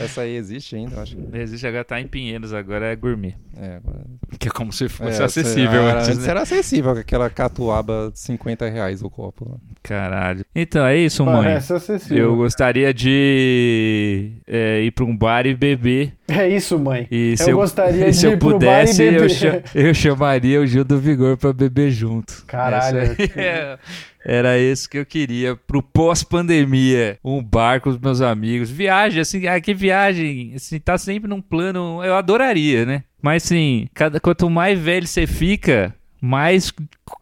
Essa aí existe ainda, eu acho. Existe, agora tá em Pinheiros, agora é gourmet. É, agora... Que é como se fosse é, acessível. Será, antes, né? acessível, aquela catuaba 50 reais o copo. Caralho. Então, é isso, mãe. Parece acessível. Eu gostaria de é, ir pra um bar e beber. É isso, mãe. E eu se eu, gostaria de se ir eu pudesse, eu, eu, chamaria o Gil do Vigor pra beber junto. Caralho. É, era isso que eu queria pro pós-pandemia. Um bar com os meus amigos. Viagem, assim, ah, que viagem. Assim, tá sempre num plano. Eu adoraria, né? Mas assim, cada, quanto mais velho você fica, mais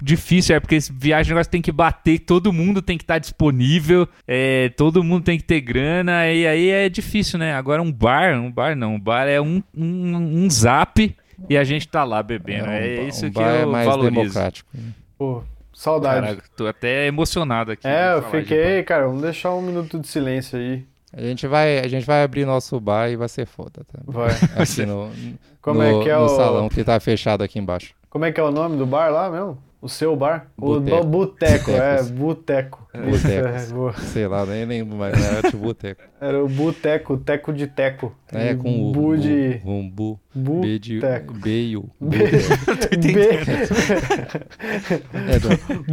difícil é porque viagem negócio tem que bater, todo mundo tem que estar tá disponível, é, todo mundo tem que ter grana, e aí é difícil, né? Agora um bar, um bar não, um bar é um, um, um zap e a gente tá lá bebendo. É, um, é isso um que eu é mais valorizo. democrático. Pô, Saudade. Cara, tô até emocionado aqui. É, eu fiquei, cara, vamos deixar um minuto de silêncio aí. A gente vai, a gente vai abrir nosso bar e vai ser foda, tá? Vai. Aqui no, Como no, é que é no o... salão que tá fechado aqui embaixo. Como é que é o nome do bar lá mesmo? O seu bar? Boteco. O Boteco, é, Boteco. Boteco. É, Sei lá, nem lembro, mas era tipo Boteco. Era o Boteco, Teco de Teco. É, com o Bu de... Um Bu. Bu de... Teco. Beio.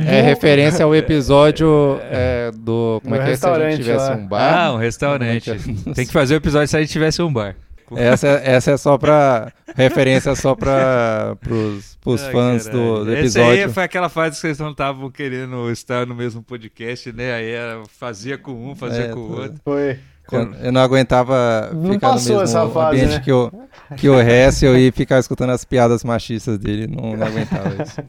É, é referência ao episódio é, do... Como é que é se a gente tivesse lá. um bar? Ah, um restaurante. Tem que fazer o episódio se a gente tivesse um bar. Essa, essa é só pra. referência só pra. pros, pros Ai, fãs do, do, episódio. Essa aí foi aquela fase que vocês não estavam querendo estar no mesmo podcast, né? Aí fazia com um, fazia é, com o outro. Foi. Eu, eu, não aguentava não ficar no mesmo essa fase, ambiente né? que, o, que o Hessel e ficar escutando as piadas machistas dele. Não, não aguentava isso.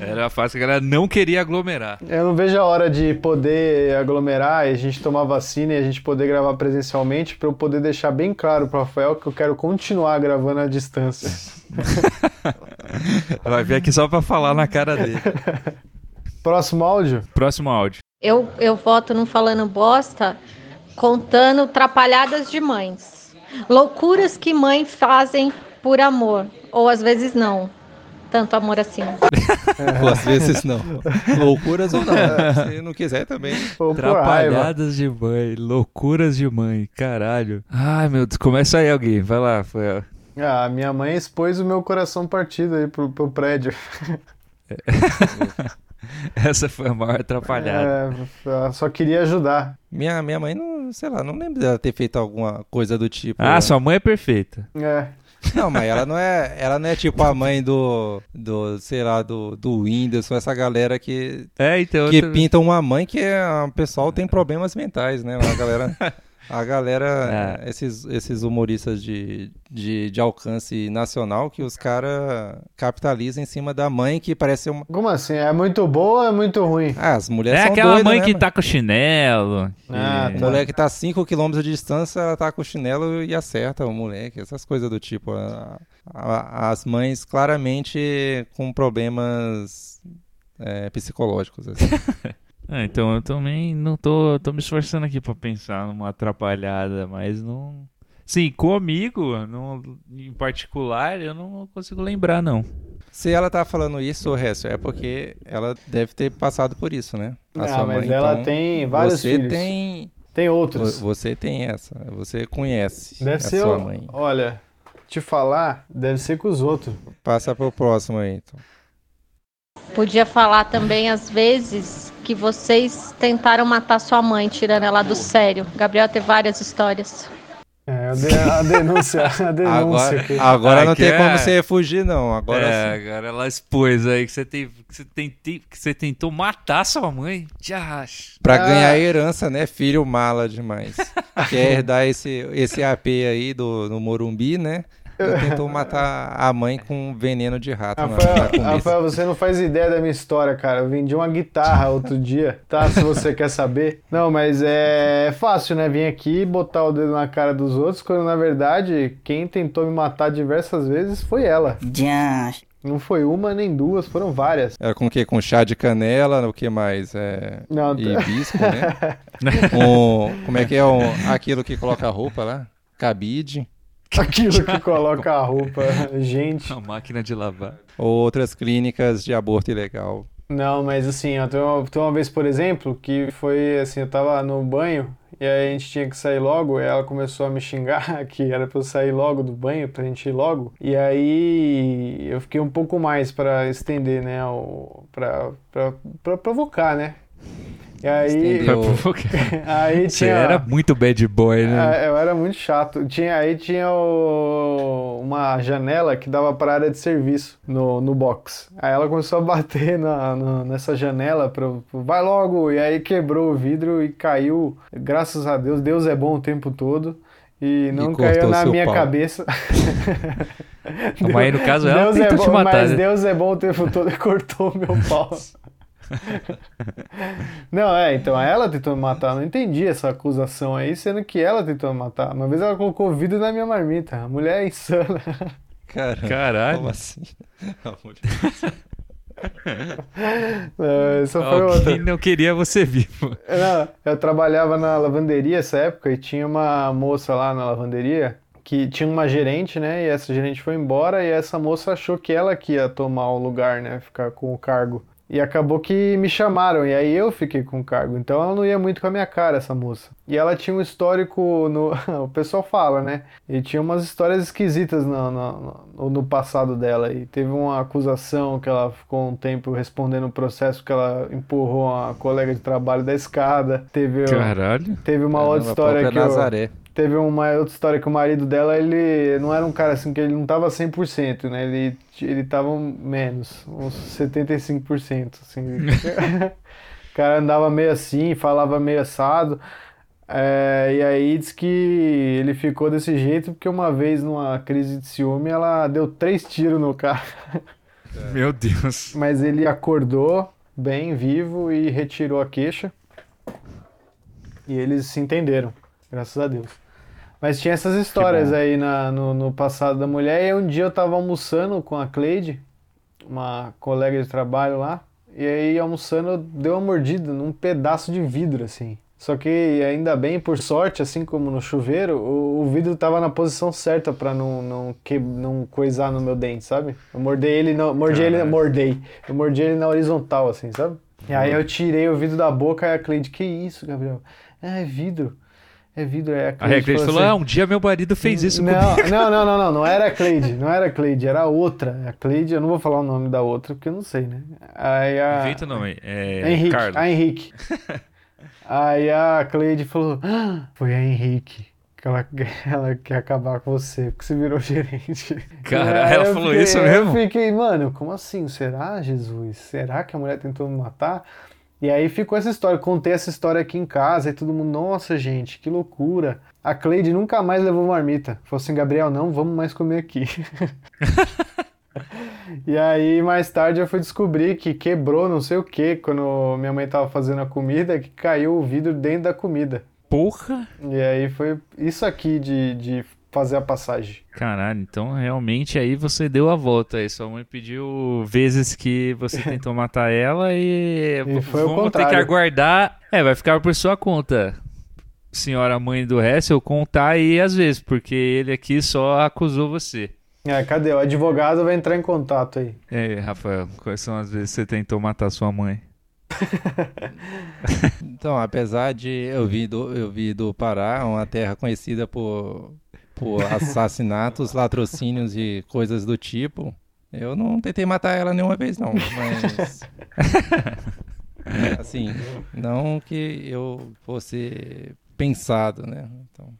Era a fase que a galera não queria aglomerar. Eu não vejo a hora de poder aglomerar e a gente tomar vacina e a gente poder gravar presencialmente para eu poder deixar bem claro pro Rafael que eu quero continuar gravando à distância. Vai vir aqui só para falar na cara dele. Próximo áudio? Próximo áudio. Eu, eu voto no Falando Bosta contando trapalhadas de mães. Loucuras que mães fazem por amor, ou às vezes não. Tanto amor assim. ou às vezes não. Loucuras ou não. Se não quiser também. Trapalhadas de mãe, loucuras de mãe, caralho. Ai, meu Deus, começa aí alguém, vai lá, foi. Ah, minha mãe expôs o meu coração partido aí pro, pro prédio. Essa foi a maior atrapalhada. É, só queria ajudar. Minha, minha mãe não, sei lá, não lembro dela ter feito alguma coisa do tipo. Ah, sua mãe é perfeita. É. Não, mas ela não é, ela não é tipo a mãe do, do sei lá, do, do Whindersson, essa galera que, é, então, que pinta uma mãe que é, o pessoal tem problemas mentais, né? Uma galera A galera, é. esses, esses humoristas de, de, de alcance nacional, que os caras capitalizam em cima da mãe que parece uma. Como assim? É muito boa ou é muito ruim? Ah, as mulheres é são aquela doidas, mãe né, que tá com chinelo. Ah, e... tá. mulher que tá a 5km de distância, ela tá com chinelo e acerta o moleque. Essas coisas do tipo. A, a, as mães claramente com problemas é, psicológicos. Assim. Ah, então eu também não tô, tô me esforçando aqui para pensar numa atrapalhada, mas não. Sim, comigo, não, em particular, eu não consigo lembrar, não. Se ela tá falando isso, Récio, é porque ela deve ter passado por isso, né? A ah, sua mas mãe, ela então, tem vários você filhos. tem tem outros. Você tem essa, você conhece deve a ser sua mãe. Olha, te falar, deve ser com os outros. Passa pro próximo aí, então. Podia falar também, às vezes, que vocês tentaram matar sua mãe, tirando ela do sério. Gabriel tem várias histórias. É, a denúncia, a denúncia. Agora, agora não tem é... como você fugir, não. Agora é, sim. agora ela expôs aí que você, tem, que, você tem, que você tentou matar sua mãe. Já. Pra ah. ganhar herança, né? Filho mala demais. Quer herdar esse, esse AP aí do, do Morumbi, né? Tentou matar a mãe com veneno de rato. Rafael, Rafael, você não faz ideia da minha história, cara. Eu vendi uma guitarra outro dia, tá? Se você quer saber. Não, mas é fácil, né? Vir aqui e botar o dedo na cara dos outros, quando na verdade quem tentou me matar diversas vezes foi ela. Já. Não foi uma nem duas, foram várias. Era com o quê? Com chá de canela, o que mais? É... Não, hibisco, né? um, como é que é um, aquilo que coloca a roupa lá? Cabide. Aquilo que coloca a roupa, gente. A máquina de lavar. Outras clínicas de aborto ilegal. Não, mas assim, tem uma, tem uma vez, por exemplo, que foi assim, eu tava no banho e aí a gente tinha que sair logo, e ela começou a me xingar que era pra eu sair logo do banho, pra gente ir logo. E aí eu fiquei um pouco mais para estender, né, o, pra, pra, pra provocar, né? E aí, aí tinha, Você era muito bad boy, né? É, eu era muito chato. Tinha, aí tinha o, uma janela que dava para área de serviço no, no box. Aí ela começou a bater na, na, nessa janela para vai logo. E aí quebrou o vidro e caiu. Graças a Deus, Deus é bom o tempo todo. E não e caiu na minha pau. cabeça. Mas aí, no caso, ela Deus é bom, te matar, Mas né? Deus é bom o tempo todo e cortou meu pau. não, é, então ela tentou me matar. Não entendi essa acusação aí, sendo que ela tentou me matar. Uma vez ela colocou vidro na minha marmita. A mulher é insana. Caramba, Caralho. Como assim? não, essa foi outra. não queria você vivo. Não, eu trabalhava na lavanderia essa época e tinha uma moça lá na lavanderia que tinha uma gerente, né? E essa gerente foi embora e essa moça achou que ela que ia tomar o lugar, né? Ficar com o cargo. E acabou que me chamaram, e aí eu fiquei com o cargo. Então ela não ia muito com a minha cara, essa moça. E ela tinha um histórico, no, o pessoal fala, né? E tinha umas histórias esquisitas no, no, no, passado dela. E teve uma acusação que ela ficou um tempo respondendo o um processo que ela empurrou a colega de trabalho da escada. Teve, Caralho. Teve uma outra história que. Nazaré. Eu, teve uma outra história que o marido dela, ele não era um cara assim que ele não tava 100%, né? Ele, ele tava menos, uns 75%, assim. o cara andava meio assim, falava meio assado. É, e aí diz que ele ficou desse jeito porque uma vez numa crise de ciúme ela deu três tiros no cara. Meu Deus. Mas ele acordou bem vivo e retirou a queixa. E eles se entenderam, graças a Deus. Mas tinha essas histórias aí na, no, no, passado da mulher. E um dia eu tava almoçando com a Cleide, uma colega de trabalho lá. E aí, almoçando, deu uma mordida num pedaço de vidro, assim. Só que ainda bem, por sorte, assim como no chuveiro, o, o vidro tava na posição certa para não, não, que, não coisar no meu dente, sabe? Eu mordei ele, não, mordi ele, mordei. Eu mordi ele na horizontal, assim, sabe? E aí eu tirei o vidro da boca e a Cleide, que isso, Gabriel? É, é vidro. É vidro, é a Cleide. Aí a Cleide falou, assim, ah, um dia meu marido fez isso não, comigo. Não, não, não, não, não era a Cleide, não era a Cleide, era a outra. A Cleide, eu não vou falar o nome da outra, porque eu não sei, né? Aí a... Inventa o nome, é Henrique, Carlos. A Henrique. Aí a Cleide falou, ah, foi a Henrique que ela, ela quer acabar com você, porque você virou gerente. Cara, ela falou fiquei, isso mesmo? Eu fiquei, mano, como assim? Será, Jesus? Será que a mulher tentou me matar? E aí ficou essa história, contei essa história aqui em casa e todo mundo, nossa gente, que loucura. A Cleide nunca mais levou marmita. Falou assim, Gabriel, não vamos mais comer aqui. e aí mais tarde eu fui descobrir que quebrou não sei o que quando minha mãe tava fazendo a comida, que caiu o vidro dentro da comida. Porra! E aí foi isso aqui de, de fazer a passagem. Caralho, então realmente aí você deu a volta. Aí sua mãe pediu vezes que você tentou matar ela e, e foi vamos ter que aguardar. É, vai ficar por sua conta. Senhora mãe do Hessel contar aí às vezes, porque ele aqui só acusou você. É, cadê? O advogado vai entrar em contato aí. É, Rafael, quais são as vezes que você tentou matar sua mãe? então, apesar de eu vir do, eu vir do Pará, uma terra conhecida por por assassinatos, latrocínios e coisas do tipo. Eu não tentei matar ela nenhuma vez, não. Mas. assim, não que eu fosse pensado, né? Então.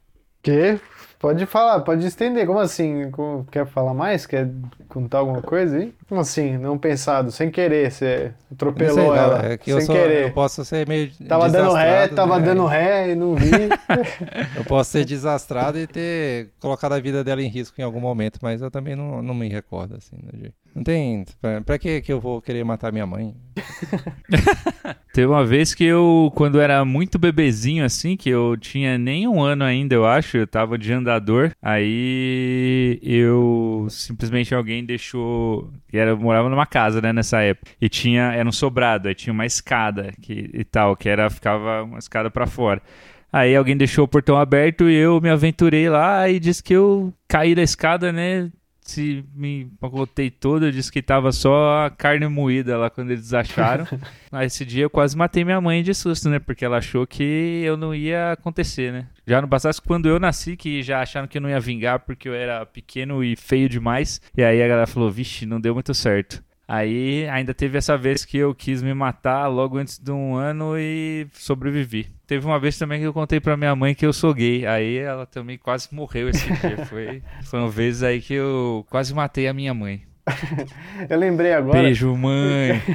Que? Pode falar, pode estender. Como assim? Quer falar mais? Quer contar alguma coisa aí? Como assim? Não pensado, sem querer, você atropelou ela. É que sem eu sou, querer. Eu posso ser meio. Tava dando ré, tava né? dando ré e não vi. eu posso ser desastrado e ter colocado a vida dela em risco em algum momento, mas eu também não, não me recordo assim. Né, não tem. Pra, pra que, que eu vou querer matar minha mãe? Teve uma vez que eu, quando era muito bebezinho, assim, que eu tinha nem um ano ainda, eu acho, eu tava de andador. Aí eu simplesmente alguém deixou. Era, eu morava numa casa, né, nessa época. E tinha. Era um sobrado, aí tinha uma escada que, e tal, que era. Ficava uma escada para fora. Aí alguém deixou o portão aberto e eu me aventurei lá e disse que eu caí da escada, né? Se me empacotei todo, eu disse que tava só a carne moída lá quando eles acharam. Aí esse dia eu quase matei minha mãe de susto, né? Porque ela achou que eu não ia acontecer, né? Já no passado, quando eu nasci, que já acharam que eu não ia vingar porque eu era pequeno e feio demais. E aí a galera falou, vixe, não deu muito certo. Aí ainda teve essa vez que eu quis me matar logo antes de um ano e sobrevivi. Teve uma vez também que eu contei pra minha mãe que eu sou gay. Aí ela também quase morreu esse dia. Foi, foi uma vez aí que eu quase matei a minha mãe. eu lembrei agora. Beijo, mãe.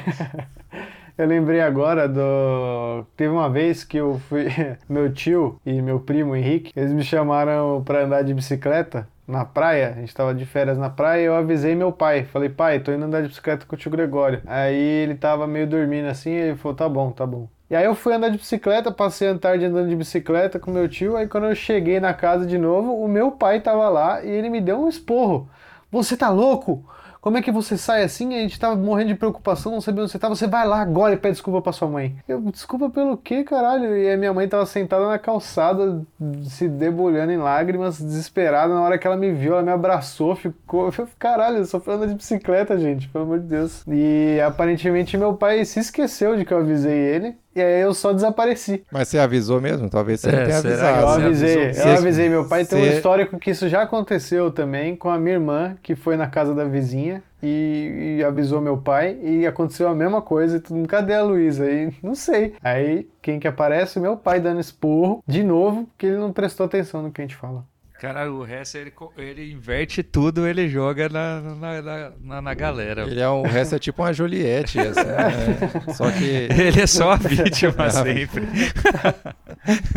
Eu lembrei agora do. Teve uma vez que eu fui. Meu tio e meu primo Henrique, eles me chamaram pra andar de bicicleta na praia, a gente tava de férias na praia, eu avisei meu pai. Falei, pai, tô indo andar de bicicleta com o tio Gregório. Aí ele tava meio dormindo assim, ele falou, tá bom, tá bom. E aí eu fui andar de bicicleta, passei a tarde andando de bicicleta com meu tio, aí quando eu cheguei na casa de novo, o meu pai tava lá e ele me deu um esporro. Você tá louco? Como é que você sai assim? A gente tava morrendo de preocupação, não sabia onde você tava. Você vai lá agora e pede desculpa pra sua mãe. Eu, desculpa pelo quê, caralho? E a minha mãe tava sentada na calçada, se debulhando em lágrimas, desesperada. Na hora que ela me viu, ela me abraçou, ficou. Eu caralho, eu só andar de bicicleta, gente, pelo amor de Deus. E aparentemente meu pai se esqueceu de que eu avisei ele e aí eu só desapareci. Mas você avisou mesmo? Talvez você é, tenha avisado. Eu avisei, eu avisei. Meu pai tem um histórico que isso já aconteceu também com a minha irmã, que foi na casa da vizinha e, e, avisou meu pai e aconteceu a mesma coisa e tudo, cadê a Luísa? Aí, não sei. Aí, quem que aparece? Meu pai dando esporro de novo, porque ele não prestou atenção no que a gente fala. Cara, o resto ele, ele inverte tudo, ele joga na, na, na, na galera. Ele é um, o resto é tipo uma Juliette, assim, né? Só que. Ele é só a vítima sempre.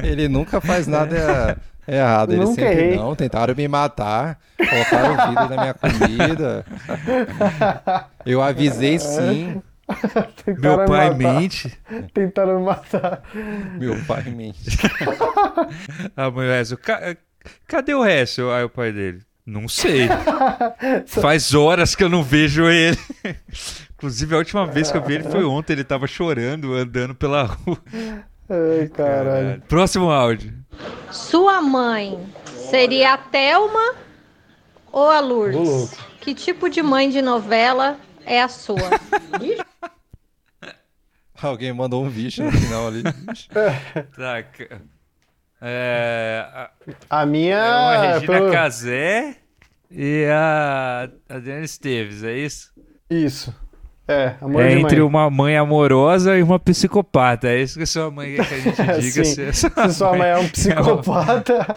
ele nunca faz nada errado. Ele nunca sempre errei. não, tentaram me matar, colocaram o vidro na minha comida. Eu avisei sim. Meu pai mente. Tentaram me matar. Meu pai mente. ah, mas o ca Cadê o resto? Aí o pai dele. Não sei. Faz horas que eu não vejo ele. Inclusive, a última vez que eu vi ele foi ontem. Ele tava chorando, andando pela rua. Ai, caralho. Próximo áudio. Sua mãe seria a Thelma ou a Lourdes? Que tipo de mãe de novela é a sua? Alguém mandou um bicho no final ali. tá, é, a, a, minha. É uma Regina pelo... Casé e a Adriana Esteves, é isso? Isso. É, é entre mãe. uma mãe amorosa e uma psicopata. É isso que sua mãe quer que a gente diga. se, se sua mãe é um psicopata.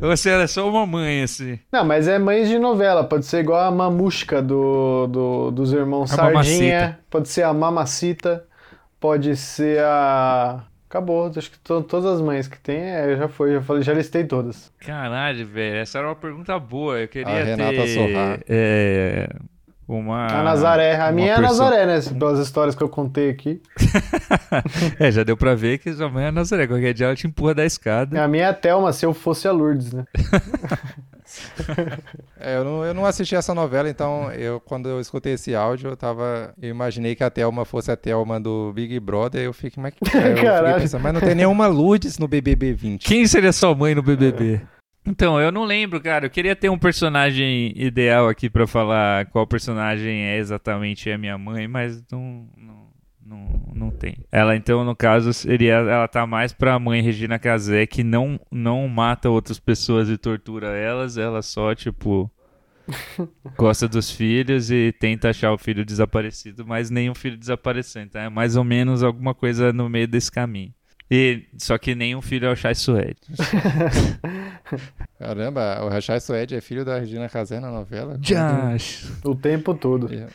Você era só uma mãe, assim. Não, mas é mãe de novela. Pode ser igual a mamusca do, do dos irmãos a Sardinha. Mamacita. Pode ser a mamacita. Pode ser a Acabou, acho que todas as mães que tem, é, já foi, já falei, já listei todas. Caralho, velho, essa era uma pergunta boa. Eu queria a Renata ter Sorrar. É, uma a Nazaré, a minha é a Nazaré, né, pelas histórias que eu contei aqui. é, já deu pra ver que sua mãe é a Nazaré, qualquer dia ela te empurra da escada. A minha é a Thelma, se eu fosse a Lourdes, né? é, eu, não, eu não assisti essa novela, então eu quando eu escutei esse áudio, eu tava. Eu imaginei que a Thelma fosse a Thelma do Big Brother, eu fiquei, mas, eu fiquei pensando, mas não tem nenhuma Lourdes no BBB 20. Quem seria sua mãe no BBB? É. Então, eu não lembro, cara. Eu queria ter um personagem ideal aqui para falar qual personagem é exatamente a minha mãe, mas não, não não, não tem. Ela, então, no caso, seria. Ela tá mais pra mãe Regina Casé, que não, não mata outras pessoas e tortura elas. Ela só, tipo. gosta dos filhos e tenta achar o filho desaparecido, mas nenhum filho desapareceu. Então é mais ou menos alguma coisa no meio desse caminho. E, só que nenhum filho é o Chai Suede. Caramba, o Chai Suede é filho da Regina Casé na novela? Josh. O tempo todo. Yeah.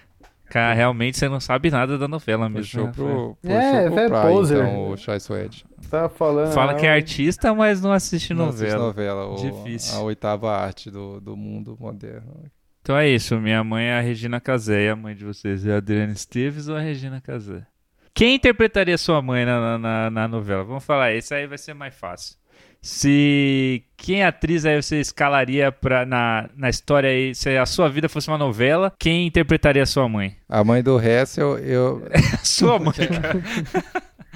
Cara, realmente você não sabe nada da novela mesmo. Puxou né? pro, puxou é, pro é poser. então, o Chai Suede. Tá falando. Fala que é artista, mas não assiste não novela. Assiste novela. O, Difícil. A oitava arte do, do mundo moderno. Então é isso. Minha mãe é a Regina Casé. E a mãe de vocês é a Adriana Esteves ou a Regina Casé? Quem interpretaria sua mãe na, na, na novela? Vamos falar, esse aí vai ser mais fácil. Se quem atriz aí você escalaria pra, na, na história aí, se a sua vida fosse uma novela, quem interpretaria a sua mãe? A mãe do Hessel, eu. sua mãe, cara.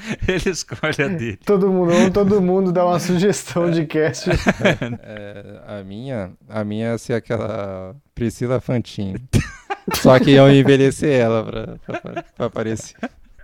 Ele escolhe a dele. Todo mundo, todo mundo dá uma sugestão de cast. É, a minha, a minha ia ser aquela Priscila Fantini. Só que eu envelhecer ela pra, pra, pra aparecer.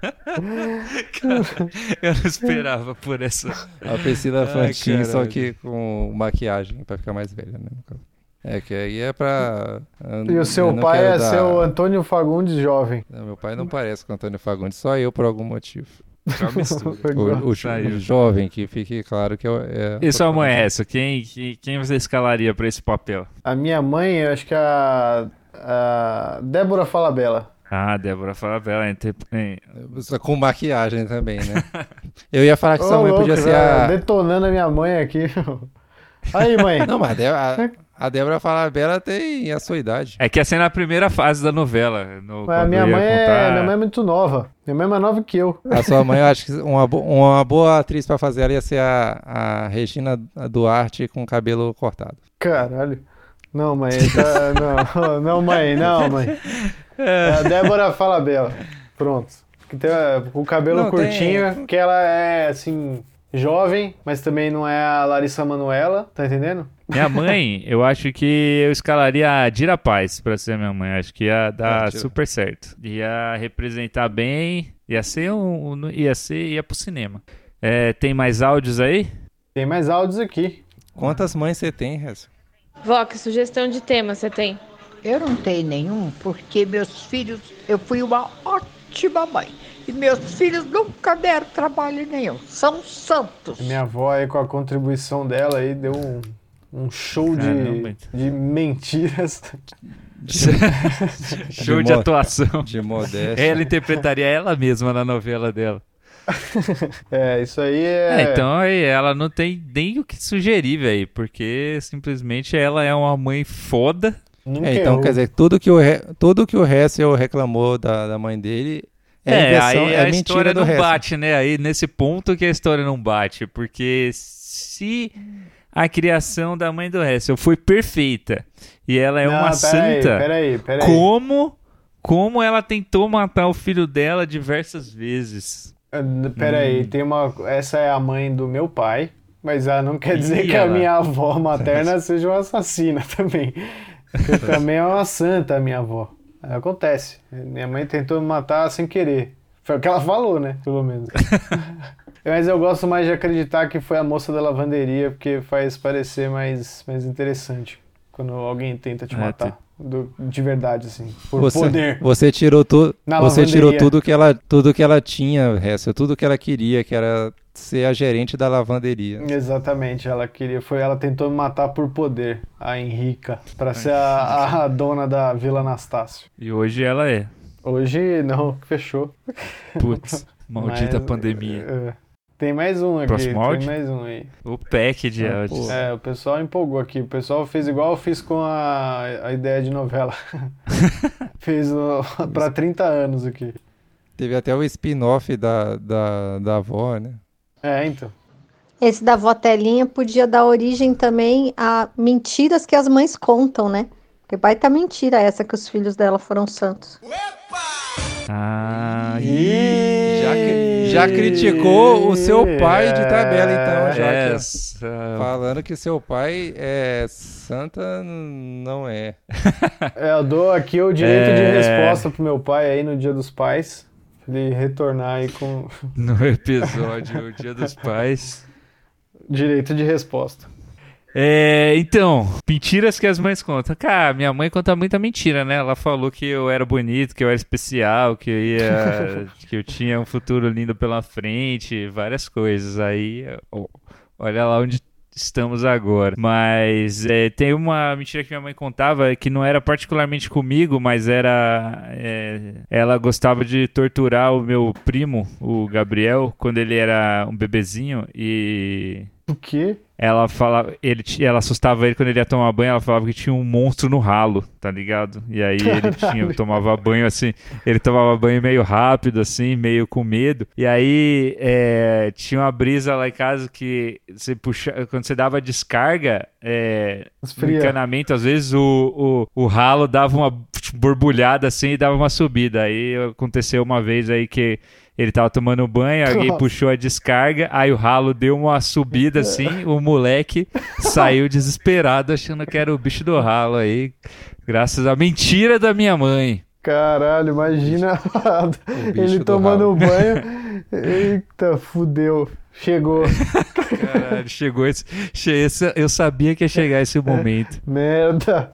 Cara, eu não esperava por essa. A Priscila Fantin, só que com maquiagem pra ficar mais velha, né? É, que aí é pra. E o seu pai é dar... seu Antônio Fagundes jovem. Não, meu pai não parece com o Antônio Fagundes, só eu por algum motivo. o, o, o, jovem, que fique claro que é. E sua mãe é essa? Quem, quem você escalaria pra esse papel? A minha mãe, eu acho que é a, a Débora Falabella. Ah, Débora Falabella. Com maquiagem também, né? Eu ia falar que sua mãe louco, podia ser a... Detonando a minha mãe aqui. Aí, mãe. Não, mas a, a Débora Falabella tem a sua idade. É que essa é na primeira fase da novela. No, mas a minha mãe, é, contar... é, minha mãe é muito nova. Minha mãe é mais nova que eu. A sua mãe, eu acho que uma, uma boa atriz pra fazer ela ia ser a, a Regina Duarte com cabelo cortado. Caralho. Não, mãe, tá, não, não, mãe, não, mãe. É, a Débora fala bela. Pronto. Que tem o cabelo não, curtinho, tem... que ela é assim, jovem, mas também não é a Larissa Manuela, tá entendendo? Minha mãe, eu acho que eu escalaria a Dira Paz pra ser minha mãe. Acho que ia dar é, super certo. Ia representar bem. Ia ser um. Ia ser. ia pro cinema. É, tem mais áudios aí? Tem mais áudios aqui. Quantas mães você tem, Rez? Vó, que sugestão de tema você tem? Eu não tenho nenhum, porque meus filhos. Eu fui uma ótima mãe. E meus filhos nunca deram trabalho nenhum. São santos. Minha avó aí, com a contribuição dela aí, deu um, um show de, de mentiras. show de, de atuação. De modéstia. Ela interpretaria ela mesma na novela dela. é, isso aí é... é. Então aí ela não tem nem o que sugerir, velho, porque simplesmente ela é uma mãe foda. É, então, quer dizer, tudo que o, tudo que o Hessel reclamou da, da mãe dele, é, é inversão, aí é a história não resto. bate, né? Aí nesse ponto que a história não bate, porque se a criação da mãe do Hessel foi perfeita e ela é não, uma pera santa, aí, peraí, peraí. como como ela tentou matar o filho dela diversas vezes? Ah, peraí, hum. tem uma essa é a mãe do meu pai, mas ela não quer dizer que a minha avó materna seja uma assassina também. Porque também é uma santa a minha avó. Acontece. Minha mãe tentou me matar sem querer. Foi o que ela falou, né? Pelo menos. Mas eu gosto mais de acreditar que foi a moça da lavanderia, porque faz parecer mais, mais interessante quando alguém tenta te é, matar. Do, de verdade, assim. Por você, poder. Você tirou tudo. Você tirou tudo que ela, tudo que ela tinha, Hessel, tudo que ela queria, que era ser a gerente da lavanderia. Exatamente, ela queria, foi, ela tentou me matar por poder, a Henrica, para ser a, a, dona da Vila Anastácio. E hoje ela é. Hoje não, fechou. Putz, maldita Mas, pandemia. É, tem mais um aqui, Próximo tem áudio? mais um aí. O pack de ah, áudios. É, o pessoal empolgou aqui. O pessoal fez igual eu fiz com a, a ideia de novela. fez para 30 anos aqui. Teve até o spin-off da, da, da avó, né? É, então. Esse da votelinha podia dar origem também a mentiras que as mães contam, né? Porque pai tá mentira essa que os filhos dela foram santos. Ah, já, já criticou o seu pai de tabela, então, já essa... falando que seu pai é santa, não é. é eu dou aqui o direito é... de resposta pro meu pai aí no Dia dos Pais ele retornar aí com. No episódio O Dia dos Pais. Direito de resposta. É, então, mentiras que as mães contam. Cara, minha mãe conta muita mentira, né? Ela falou que eu era bonito, que eu era especial, que eu ia. que eu tinha um futuro lindo pela frente, várias coisas. Aí, olha lá onde estamos agora. Mas é, tem uma mentira que minha mãe contava que não era particularmente comigo, mas era. É, ela gostava de torturar o meu primo, o Gabriel, quando ele era um bebezinho e. O quê? ela falava, ele, ela assustava ele quando ele ia tomar banho, ela falava que tinha um monstro no ralo, tá ligado? E aí ele tinha, tomava banho assim, ele tomava banho meio rápido, assim, meio com medo. E aí é, tinha uma brisa lá em casa que você puxa, quando você dava descarga é, no encanamento, às vezes o, o, o ralo dava uma borbulhada assim e dava uma subida. Aí aconteceu uma vez aí que ele tava tomando banho, alguém puxou a descarga, aí o ralo deu uma subida assim, o moleque saiu desesperado achando que era o bicho do ralo aí, graças à mentira da minha mãe. Caralho, imagina ele tomando banho. Eita, fudeu. Chegou. Caralho, chegou esse, esse. Eu sabia que ia chegar esse momento. Merda.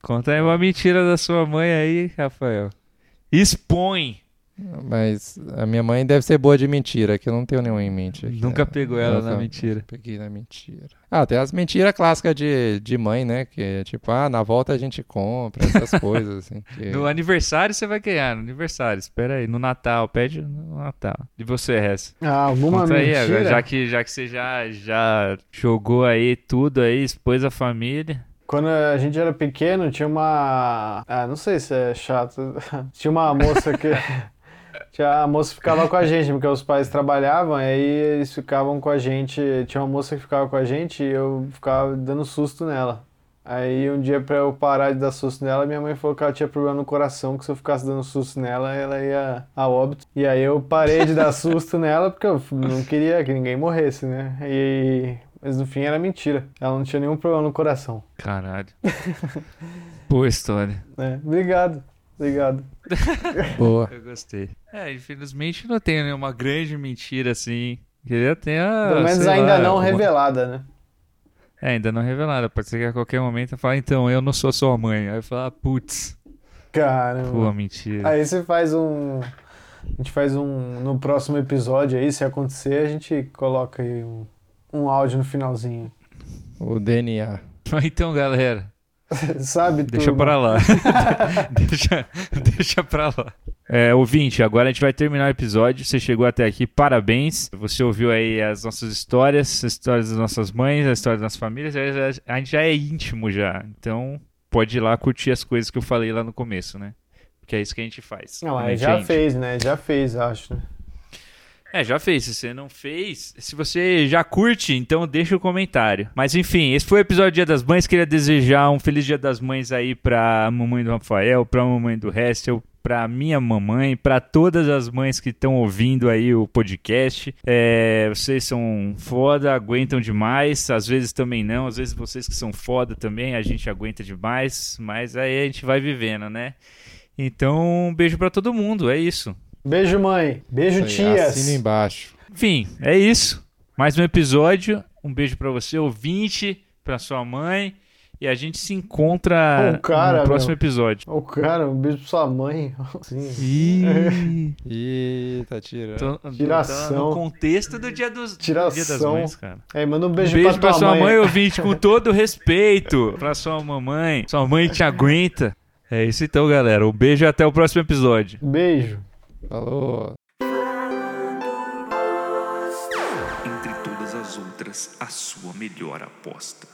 Conta aí uma mentira da sua mãe aí, Rafael. Expõe. Mas a minha mãe deve ser boa de mentira, que eu não tenho nenhum em mente. Aqui. Nunca pegou ela, ela na mentira. Peguei na mentira. Ah, tem as mentiras clássicas de, de mãe, né? Que é tipo, ah, na volta a gente compra, essas coisas, assim. Que... No aniversário você vai ganhar, no aniversário. Espera aí, no Natal, pede no Natal. E você, Ressa? Ah, alguma Conta mentira? Aí, agora, já que, já que você já, já jogou aí tudo aí, expôs a família. Quando a gente era pequeno, tinha uma. Ah, não sei se é chato. tinha uma moça que. A moça ficava com a gente, porque os pais trabalhavam, aí eles ficavam com a gente. Tinha uma moça que ficava com a gente e eu ficava dando susto nela. Aí um dia pra eu parar de dar susto nela, minha mãe falou que ela tinha problema no coração, que se eu ficasse dando susto nela, ela ia a óbito. E aí eu parei de dar susto nela, porque eu não queria que ninguém morresse, né? E Mas no fim era mentira. Ela não tinha nenhum problema no coração. Caralho. Boa história. É, obrigado. Obrigado. Boa. Eu gostei. É, infelizmente não tem nenhuma grande mentira assim. Queria ter a. Pelo menos ainda lá, não alguma... revelada, né? É, ainda não revelada. Pode ser que a qualquer momento eu fale, então, eu não sou sua mãe. Aí eu falo, ah, putz. Caramba. Pô, mentira. Aí você faz um. A gente faz um. No próximo episódio aí, se acontecer, a gente coloca aí um, um áudio no finalzinho. O DNA. Então, galera. Sabe Deixa tudo. pra lá. deixa, deixa pra lá. É, ouvinte, agora a gente vai terminar o episódio. Você chegou até aqui, parabéns. Você ouviu aí as nossas histórias, as histórias das nossas mães, as histórias das nossas famílias. A gente já é íntimo já. Então, pode ir lá curtir as coisas que eu falei lá no começo, né? Porque é isso que a gente faz. Não, mas já gente. fez, né? Já fez, acho. É, já fez. Se você não fez, se você já curte, então deixa o comentário. Mas enfim, esse foi o episódio Dia das Mães. Queria desejar um feliz Dia das Mães aí pra mamãe do Rafael, pra mamãe do Hestel, pra minha mamãe, pra todas as mães que estão ouvindo aí o podcast. É, vocês são foda, aguentam demais. Às vezes também não, às vezes vocês que são foda também, a gente aguenta demais. Mas aí a gente vai vivendo, né? Então, um beijo para todo mundo, é isso. Beijo, mãe. Beijo, Isso tias. Assina embaixo. Enfim, é isso. Mais um episódio. Um beijo para você, ouvinte, para sua mãe. E a gente se encontra cara, no próximo meu. episódio. O cara, um beijo pra sua mãe. Sim. Ih, tá tirando. Tô, Tiração. no contexto do dia, dos, Tiração. Do dia das mães, cara. É, manda um beijo, um beijo pra, pra sua mãe, mãe ouvinte, com todo respeito. pra sua mamãe. Sua mãe te aguenta. É isso então, galera. Um beijo e até o próximo episódio. Beijo. Falou. Entre todas as outras, a sua melhor aposta.